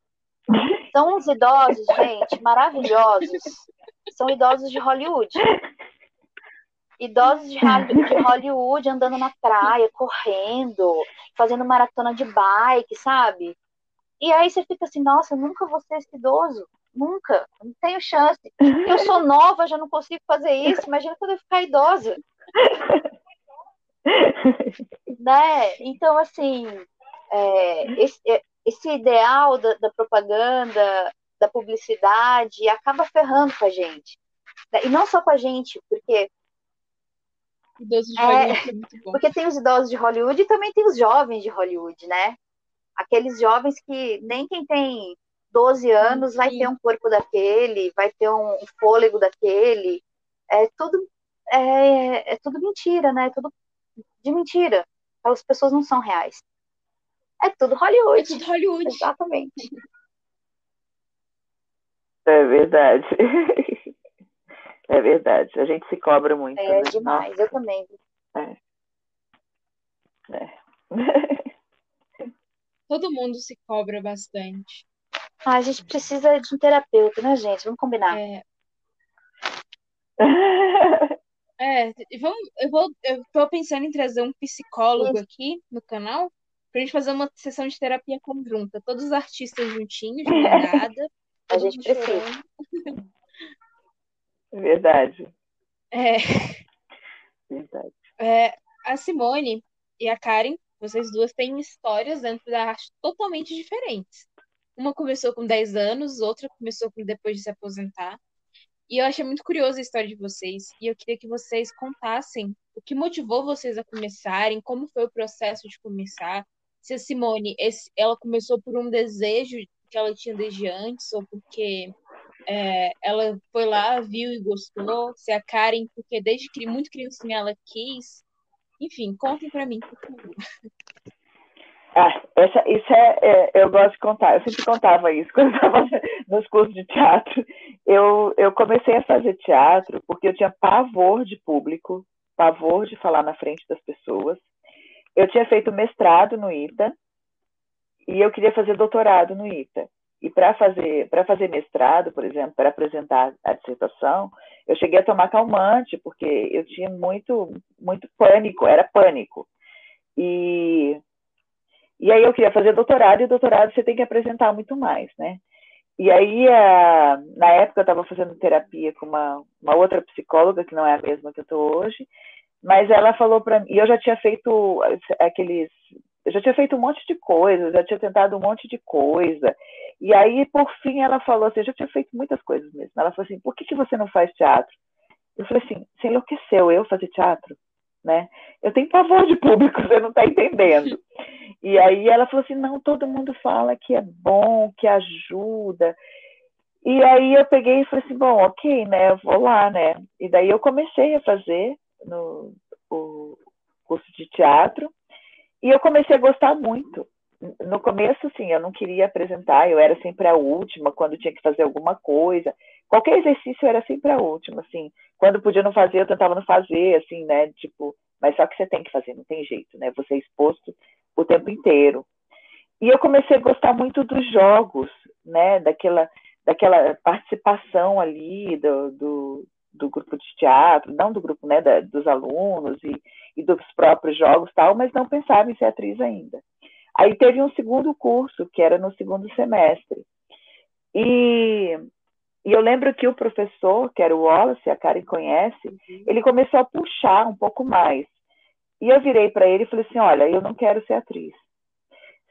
São uns idosos, gente, maravilhosos. São idosos de Hollywood. Idosos de Hollywood andando na praia, correndo, fazendo maratona de bike, sabe? E aí você fica assim, nossa, nunca vou ser esse idoso. Nunca, não tenho chance. Eu sou nova, já não consigo fazer isso. Imagina quando eu ficar idosa. né? Então, assim, é, esse, é, esse, ideal da, da, propaganda, da publicidade, acaba ferrando com a gente. E não só com a gente, porque. Idosos de Hollywood é, é porque tem os idosos de Hollywood e também tem os jovens de Hollywood, né? Aqueles jovens que nem quem tem 12 anos Sim. vai ter um corpo daquele, vai ter um fôlego daquele. É tudo, é, é tudo mentira, né? É tudo de mentira. As pessoas não são reais. É tudo Hollywood. É tudo Hollywood. Exatamente. É verdade. É verdade. A gente se cobra muito. É né? demais, Nossa. eu também. É. É. Todo mundo se cobra bastante. Ah, a gente precisa de um terapeuta, né, gente? Vamos combinar. É. É, vamos, eu vou, eu tô pensando em trazer um psicólogo aqui no canal pra gente fazer uma sessão de terapia conjunta. Todos os artistas juntinhos, de madrugada. A gente precisa. Verdade. É. Verdade. É, a Simone e a Karen, vocês duas têm histórias dentro da arte totalmente diferentes. Uma começou com 10 anos, outra começou com depois de se aposentar. E eu achei muito curiosa a história de vocês. E eu queria que vocês contassem o que motivou vocês a começarem, como foi o processo de começar. Se a Simone, esse, ela começou por um desejo que ela tinha desde antes, ou porque é, ela foi lá, viu e gostou. Se a Karen, porque desde que muito criancinha ela quis. Enfim, contem para mim, por favor. Ah, essa, isso é, é, eu gosto de contar. Eu sempre contava isso quando estava nos cursos de teatro. Eu, eu comecei a fazer teatro porque eu tinha pavor de público, pavor de falar na frente das pessoas. Eu tinha feito mestrado no ITA e eu queria fazer doutorado no ITA. E para fazer para fazer mestrado, por exemplo, para apresentar a dissertação, eu cheguei a tomar calmante porque eu tinha muito muito pânico, era pânico. E e aí eu queria fazer doutorado, e doutorado você tem que apresentar muito mais, né? E aí, a, na época, eu estava fazendo terapia com uma, uma outra psicóloga, que não é a mesma que eu estou hoje, mas ela falou para mim, e eu já tinha feito aqueles, eu já tinha feito um monte de coisas, já tinha tentado um monte de coisa, e aí, por fim, ela falou assim, eu já tinha feito muitas coisas mesmo, ela falou assim, por que, que você não faz teatro? Eu falei assim, você enlouqueceu eu fazer teatro? Né? Eu tenho pavor de público, você não está entendendo. E aí ela falou assim, não, todo mundo fala que é bom, que ajuda. E aí eu peguei e falei assim, bom, ok, né, eu vou lá, né. E daí eu comecei a fazer no, o curso de teatro e eu comecei a gostar muito. No começo, sim, eu não queria apresentar, eu era sempre a última quando tinha que fazer alguma coisa. Qualquer exercício era sempre a última, assim. Quando podia não fazer, eu tentava não fazer, assim, né, tipo, mas só que você tem que fazer, não tem jeito, né? Você é exposto o tempo inteiro. E eu comecei a gostar muito dos jogos, né? Daquela, daquela participação ali do, do, do grupo de teatro, não do grupo, né? Da, dos alunos e, e dos próprios jogos tal, mas não pensava em ser atriz ainda. Aí teve um segundo curso, que era no segundo semestre. E, e eu lembro que o professor, que era o Wallace, a Karen conhece, ele começou a puxar um pouco mais. E eu virei para ele e falei assim: olha, eu não quero ser atriz.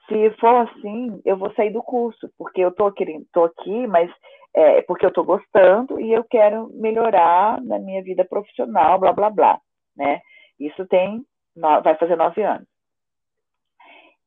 Se for assim, eu vou sair do curso, porque eu tô, querendo, tô aqui, mas é porque eu estou gostando e eu quero melhorar na minha vida profissional, blá blá blá, né? Isso tem vai fazer nove anos.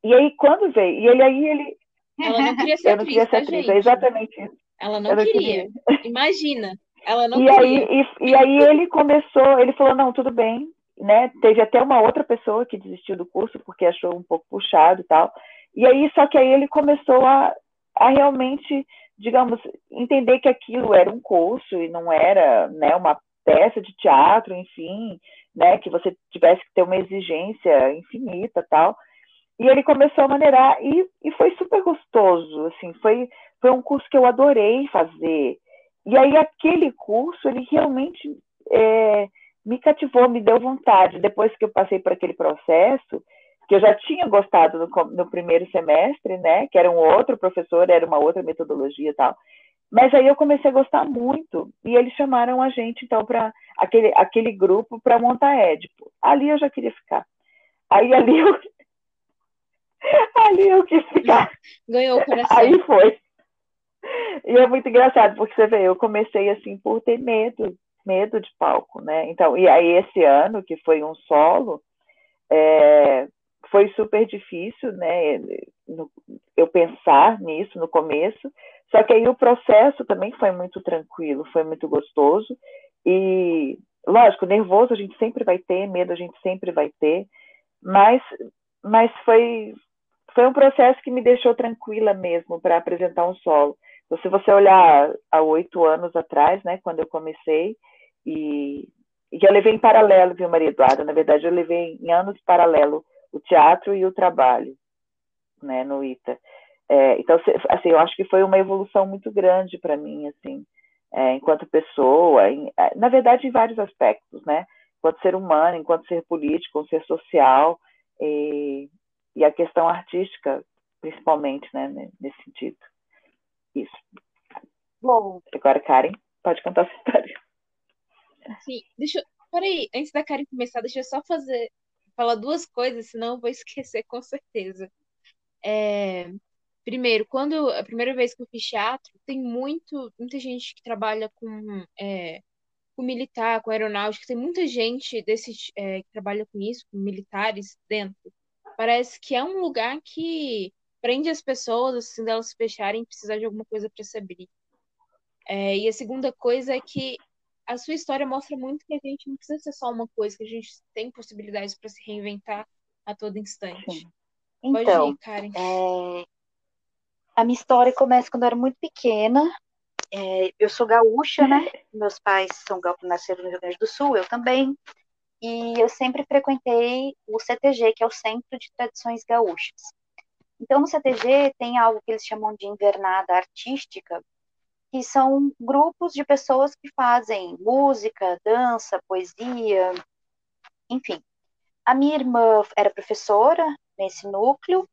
E aí quando veio, e ele aí ele ela não queria ser eu não queria ser tá, atriz, é exatamente isso. Ela não, não queria. queria. Imagina, ela não e queria. Aí, e, e aí ele começou, ele falou, não, tudo bem, né? Teve até uma outra pessoa que desistiu do curso porque achou um pouco puxado e tal. E aí, só que aí ele começou a, a realmente, digamos, entender que aquilo era um curso e não era, né, uma peça de teatro, enfim, né, que você tivesse que ter uma exigência infinita, tal. E ele começou a maneirar e, e foi super gostoso, assim, foi foi um curso que eu adorei fazer. E aí aquele curso, ele realmente é, me cativou, me deu vontade. Depois que eu passei por aquele processo, que eu já tinha gostado no, no, primeiro semestre, né? Que era um outro professor, era uma outra metodologia e tal. Mas aí eu comecei a gostar muito e eles chamaram a gente então para aquele aquele grupo para montar Édipo. Ali eu já queria ficar. Aí ali eu ali eu quis ficar. Ganhou o coração. Aí foi. E é muito engraçado porque você vê, eu comecei assim por ter medo medo de palco, né? Então, e aí esse ano, que foi um solo, é, foi super difícil, né? Eu pensar nisso no começo, só que aí o processo também foi muito tranquilo, foi muito gostoso e, lógico, nervoso a gente sempre vai ter, medo a gente sempre vai ter, mas, mas foi foi um processo que me deixou tranquila mesmo para apresentar um solo. Então, se você olhar há oito anos atrás, né, quando eu comecei, e, e eu levei em paralelo, viu, Maria Eduarda? Na verdade, eu levei em anos paralelo o teatro e o trabalho, né, no ITA. É, então, assim, eu acho que foi uma evolução muito grande para mim, assim, é, enquanto pessoa, em, é, na verdade, em vários aspectos, né? Enquanto ser humano, enquanto ser político, ser social, e, e a questão artística, principalmente, né, nesse sentido. Isso. Bom. Agora, Karen, pode contar a sua história. Sim, deixa eu. Peraí, antes da Karen começar, deixa eu só fazer. Falar duas coisas, senão eu vou esquecer com certeza. É, primeiro, quando a primeira vez que eu fiz teatro, tem muito, muita gente que trabalha com, é, com militar, com aeronáutica, tem muita gente desse, é, que trabalha com isso, com militares dentro. Parece que é um lugar que prende as pessoas, assim, delas se fecharem e precisar de alguma coisa para se abrir. É, e a segunda coisa é que a sua história mostra muito que a gente não precisa ser só uma coisa, que a gente tem possibilidades para se reinventar a todo instante. Então, ir, Karen. É... a minha história começa quando eu era muito pequena. É, eu sou gaúcha, né? Meus pais são nasceram no Rio Grande do Sul, eu também. E eu sempre frequentei o CTG, que é o Centro de Tradições Gaúchas. Então, no CTG tem algo que eles chamam de invernada artística, que são grupos de pessoas que fazem música, dança, poesia, enfim. A minha irmã era professora nesse núcleo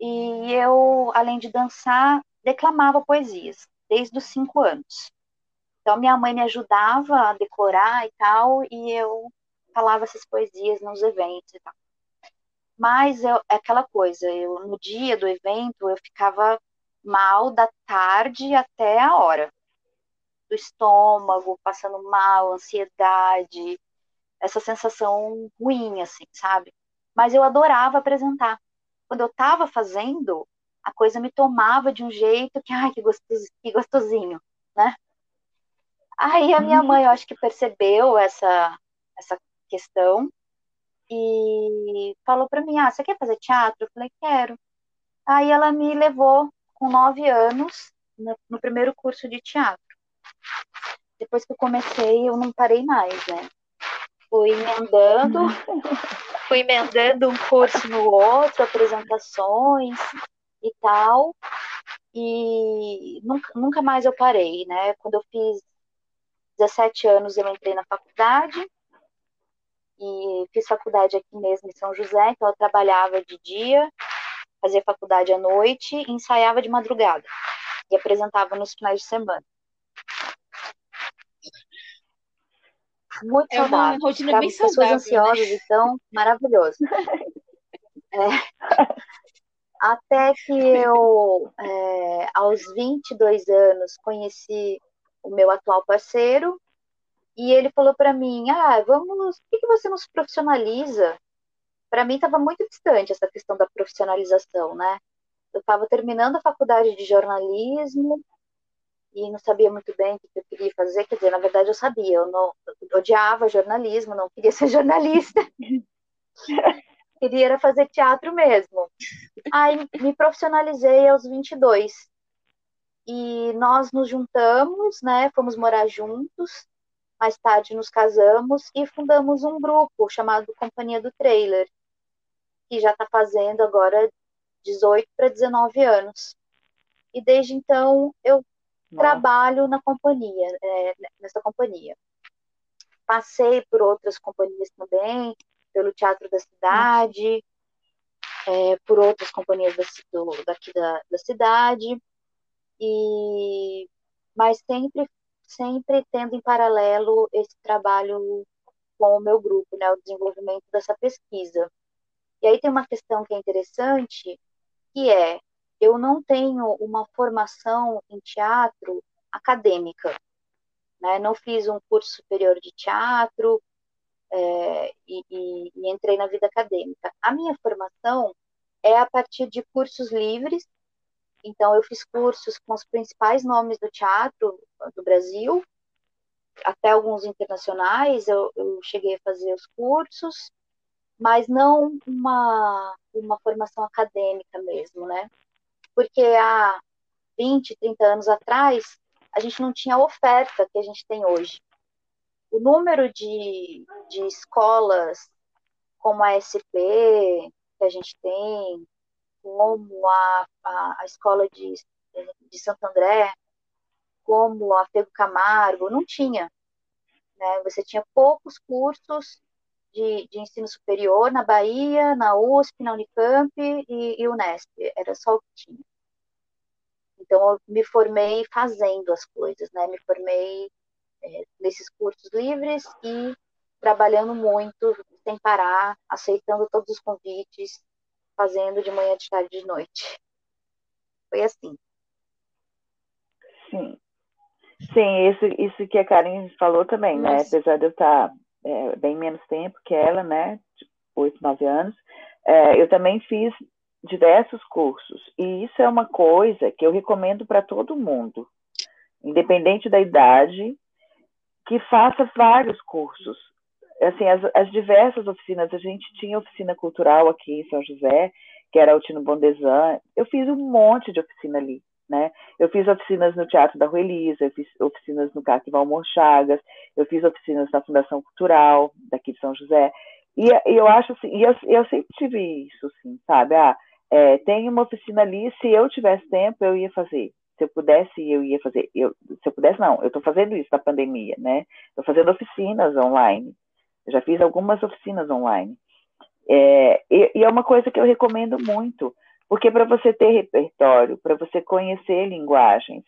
e eu, além de dançar, declamava poesias desde os cinco anos. Então, minha mãe me ajudava a decorar e tal, e eu falava essas poesias nos eventos e tal. Mas eu, é aquela coisa, eu no dia do evento eu ficava mal da tarde até a hora. Do estômago, passando mal, ansiedade, essa sensação ruim, assim, sabe? Mas eu adorava apresentar. Quando eu estava fazendo, a coisa me tomava de um jeito que, ai, que, que gostosinho, né? Aí a minha mãe, eu acho que percebeu essa, essa questão e falou para mim: Ah, você quer fazer teatro? Eu falei: Quero. Aí ela me levou com nove anos no, no primeiro curso de teatro. Depois que eu comecei, eu não parei mais, né? Fui emendando, fui emendando um curso no outro, apresentações e tal. E nunca, nunca mais eu parei, né? Quando eu fiz 17 anos, eu entrei na faculdade e fiz faculdade aqui mesmo em São José, então eu trabalhava de dia fazia faculdade à noite e ensaiava de madrugada. E apresentava nos finais de semana. Muito é saudável. Uma rotina bem pessoas saudável, ansiosas, né? então, maravilhoso. É. Até que eu, é, aos 22 anos, conheci o meu atual parceiro e ele falou para mim: Ah, vamos, por que, que você não se profissionaliza? para mim estava muito distante essa questão da profissionalização, né? Eu estava terminando a faculdade de jornalismo e não sabia muito bem o que eu queria fazer. Quer dizer, na verdade eu sabia, eu, não, eu odiava jornalismo, não queria ser jornalista. queria era fazer teatro mesmo. Aí me profissionalizei aos 22. E nós nos juntamos, né? Fomos morar juntos. Mais tarde nos casamos e fundamos um grupo chamado Companhia do Trailer, que já está fazendo agora 18 para 19 anos. E desde então eu Nossa. trabalho na companhia, é, nessa companhia. Passei por outras companhias também, pelo Teatro da Cidade, é, por outras companhias da, do, daqui da, da cidade, e mas sempre sempre tendo em paralelo esse trabalho com o meu grupo, né, o desenvolvimento dessa pesquisa. E aí tem uma questão que é interessante, que é, eu não tenho uma formação em teatro acadêmica, né? Não fiz um curso superior de teatro é, e, e, e entrei na vida acadêmica. A minha formação é a partir de cursos livres. Então, eu fiz cursos com os principais nomes do teatro do Brasil, até alguns internacionais. Eu, eu cheguei a fazer os cursos mas não uma, uma formação acadêmica mesmo, né? Porque há 20, 30 anos atrás, a gente não tinha a oferta que a gente tem hoje. O número de, de escolas como a SP, que a gente tem, como a, a, a escola de, de Santo André, como a Fego Camargo, não tinha. Né? Você tinha poucos cursos de, de ensino superior na Bahia, na USP, na Unicamp e, e Unesp. Era só o que tinha. Então, eu me formei fazendo as coisas, né? Me formei é, nesses cursos livres e trabalhando muito, sem parar, aceitando todos os convites, fazendo de manhã, de tarde, de noite. foi assim. Sim. Sim, isso, isso que a Karen falou também, né? Nossa. Apesar de eu estar é, bem menos tempo que ela, né? Tipo, oito, nove anos, é, eu também fiz diversos cursos. E isso é uma coisa que eu recomendo para todo mundo, independente da idade, que faça vários cursos. Assim, as, as diversas oficinas, a gente tinha oficina cultural aqui em São José, que era o Tino Bondesan. Eu fiz um monte de oficina ali, né? Eu fiz oficinas no Teatro da Rua Elisa, eu fiz oficinas no Carte Valmor Chagas, eu fiz oficinas na Fundação Cultural daqui de São José. E, e eu acho assim, e eu, eu sempre tive isso, assim, sabe? Ah, é, tem uma oficina ali, se eu tivesse tempo, eu ia fazer. Se eu pudesse, eu ia fazer. Eu, se eu pudesse, não, eu estou fazendo isso na pandemia, né? Estou fazendo oficinas online. Eu já fiz algumas oficinas online. É, e, e, é uma coisa que eu recomendo muito, porque para você ter repertório, para você conhecer linguagens,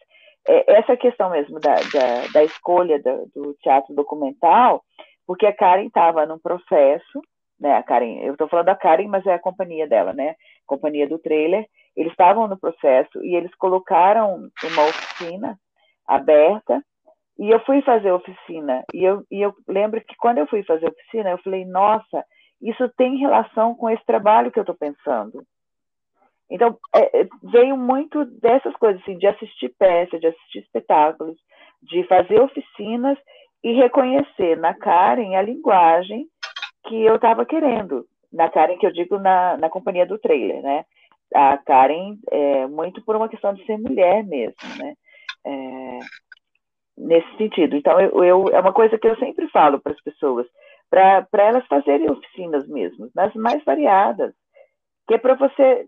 é, essa questão mesmo da, da, da escolha do, do, teatro documental, porque a Karen estava num processo, né? A Karen, eu estou falando da Karen, mas é a companhia dela, né? Companhia do trailer. Eles estavam no processo e eles colocaram uma oficina aberta e eu fui fazer oficina. E eu, e eu lembro que quando eu fui fazer oficina, eu falei, nossa, isso tem relação com esse trabalho que eu estou pensando. Então, é, é, veio muito dessas coisas, assim, de assistir peças, de assistir espetáculos, de fazer oficinas e reconhecer na Karen a linguagem que eu estava querendo. Na Karen, que eu digo na, na companhia do trailer, né? A Karen, é, muito por uma questão de ser mulher mesmo, né? É, nesse sentido. Então, eu, eu, é uma coisa que eu sempre falo para as pessoas, para elas fazerem oficinas mesmo, nas mais variadas, que é para você,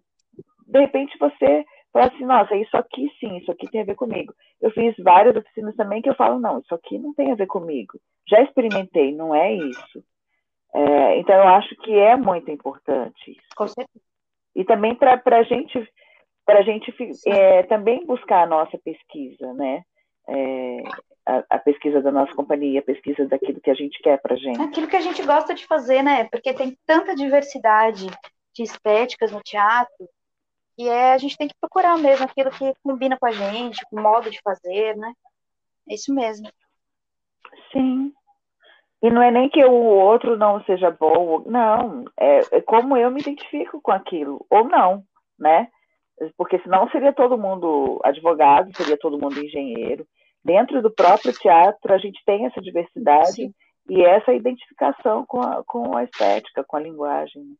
de repente, você falar assim, nossa, isso aqui sim, isso aqui tem a ver comigo. Eu fiz várias oficinas também que eu falo, não, isso aqui não tem a ver comigo. Já experimentei, não é isso. É, então, eu acho que é muito importante isso. Com certeza. E também para a gente, pra gente é, também buscar a nossa pesquisa, né? É, a, a, pesquisa da nossa companhia, a pesquisa daquilo que a gente quer para gente. Aquilo que a gente gosta de fazer, né? Porque tem tanta diversidade de estéticas no teatro e é, a gente tem que procurar mesmo aquilo que combina com a gente, com o modo de fazer, né? É isso mesmo. Sim. E não é nem que o outro não seja bom, não. É, é como eu me identifico com aquilo, ou não, né? Porque senão seria todo mundo advogado, seria todo mundo engenheiro dentro do próprio teatro a gente tem essa diversidade Sim. e essa identificação com a, com a estética, com a linguagem.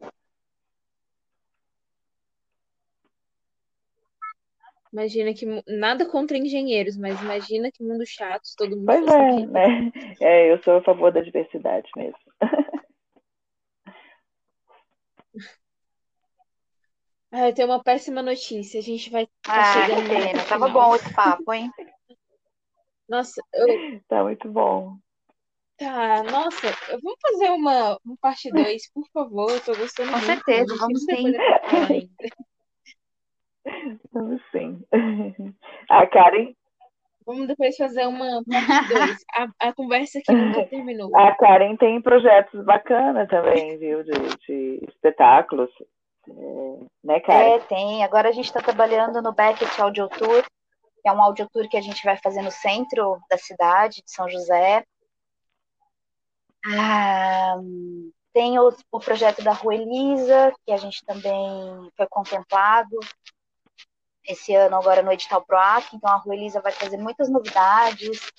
Imagina que nada contra engenheiros, mas imagina que mundo chato, todo mundo. Pois é, né? É, eu sou a favor da diversidade mesmo. Ah, eu tenho uma péssima notícia. A gente vai. Tá ah, chegando que pena. Tava bom esse papo, hein? Nossa, eu... Tá muito bom. Tá, nossa, vamos fazer uma, uma parte 2, por favor. Eu tô gostando Com muito. certeza, vamos sim. Vamos sim. A Karen. Vamos depois fazer uma parte 2. A, a conversa aqui nunca terminou. A Karen tem projetos bacanas também, viu? De, de espetáculos. Né, Karen? É, tem. Agora a gente está trabalhando no Beckett Audio Tour que é um audiotour que a gente vai fazer no centro da cidade de São José. Ah, tem o, o, projeto da Rua Elisa, que a gente também foi contemplado esse ano, agora no edital PROAC. Então, a Rua Elisa vai trazer muitas novidades,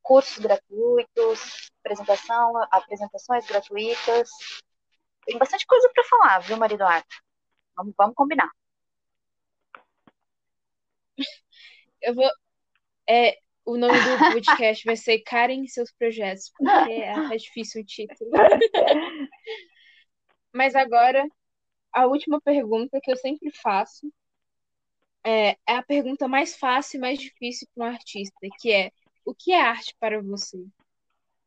cursos gratuitos, apresentação, apresentações gratuitas. Tem bastante coisa para falar, viu, Maria Eduarda? Vamos, vamos combinar. eu vou. É, o nome do podcast vai ser Karen e seus projetos, porque é, é difícil o título. Mas agora, a última pergunta que eu sempre faço é, é a pergunta mais fácil e mais difícil para um artista, que é o que é arte para você?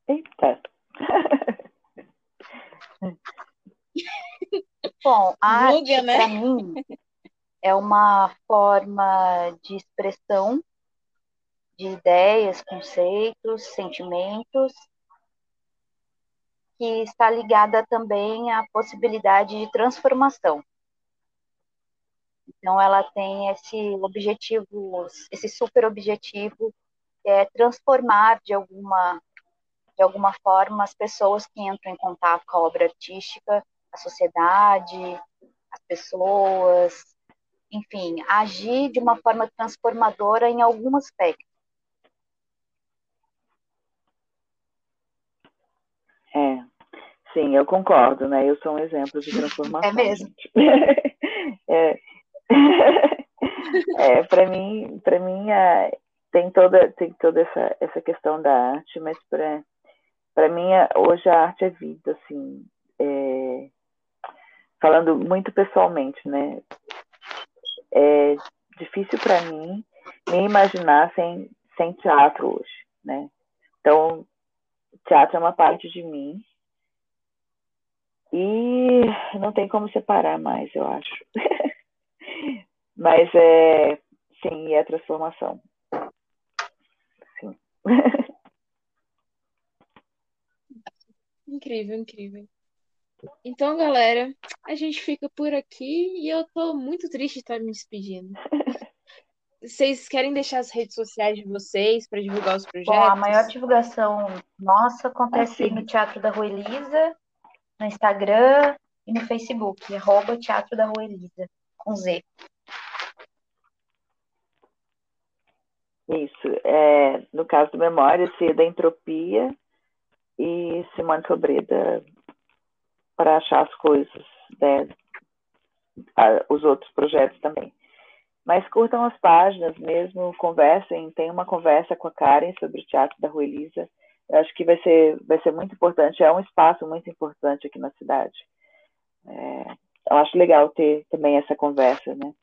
Eita! Bom, a arte né? para mim é uma forma de expressão de ideias, conceitos, sentimentos, que está ligada também à possibilidade de transformação. Então, ela tem esse objetivo, esse super objetivo, que é transformar de alguma, de alguma forma as pessoas que entram em contato com a obra artística, a sociedade, as pessoas, enfim, agir de uma forma transformadora em algum aspecto. É, sim, eu concordo, né? Eu sou um exemplo de transformação. É mesmo. é, é para mim, para mim é, tem toda tem toda essa essa questão da arte, mas para para mim é, hoje a arte é vida, assim, é, falando muito pessoalmente, né? É difícil para mim me imaginar sem sem teatro hoje, né? Então, teatro é uma parte de mim e não tem como separar mais, eu acho. Mas é, sim, é a transformação. Sim. Incrível, incrível. Então, galera, a gente fica por aqui e eu tô muito triste de estar me despedindo. Vocês querem deixar as redes sociais de vocês para divulgar os projetos? Bom, a maior divulgação nossa acontece assim. no Teatro da Rua Elisa, no Instagram e no Facebook, arroba Teatro da Rua Elisa, com Z. Isso. É, no caso do Memória, se da Entropia e Simone Sobreda para achar as coisas, né? os outros projetos também. Mas curtam as páginas mesmo, conversem, tem uma conversa com a Karen sobre o Teatro da Rua Elisa. Eu acho que vai ser, vai ser muito importante, é um espaço muito importante aqui na cidade. É, eu acho legal ter também essa conversa, né?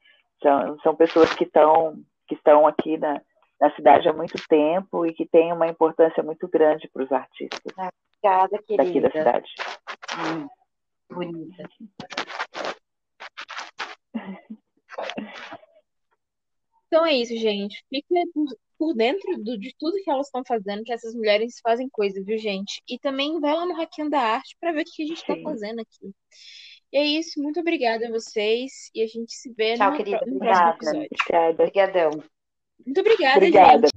São, são pessoas que estão que estão aqui na, na cidade há muito tempo e que tem uma importância muito grande para os artistas Obrigada, querida. daqui da cidade. Hum, bonita. Então é isso, gente. Fique por, dentro do, de tudo que elas estão fazendo, que essas mulheres fazem coisa, viu, gente? E também vai lá no Hacking da Arte para ver o que a gente está fazendo aqui. E é isso. Muito obrigada a vocês. E a gente se vê Tchau, no, querida. no próximo episódio. Obrigada. Obrigadão. Muito obrigada, Obrigada. gente.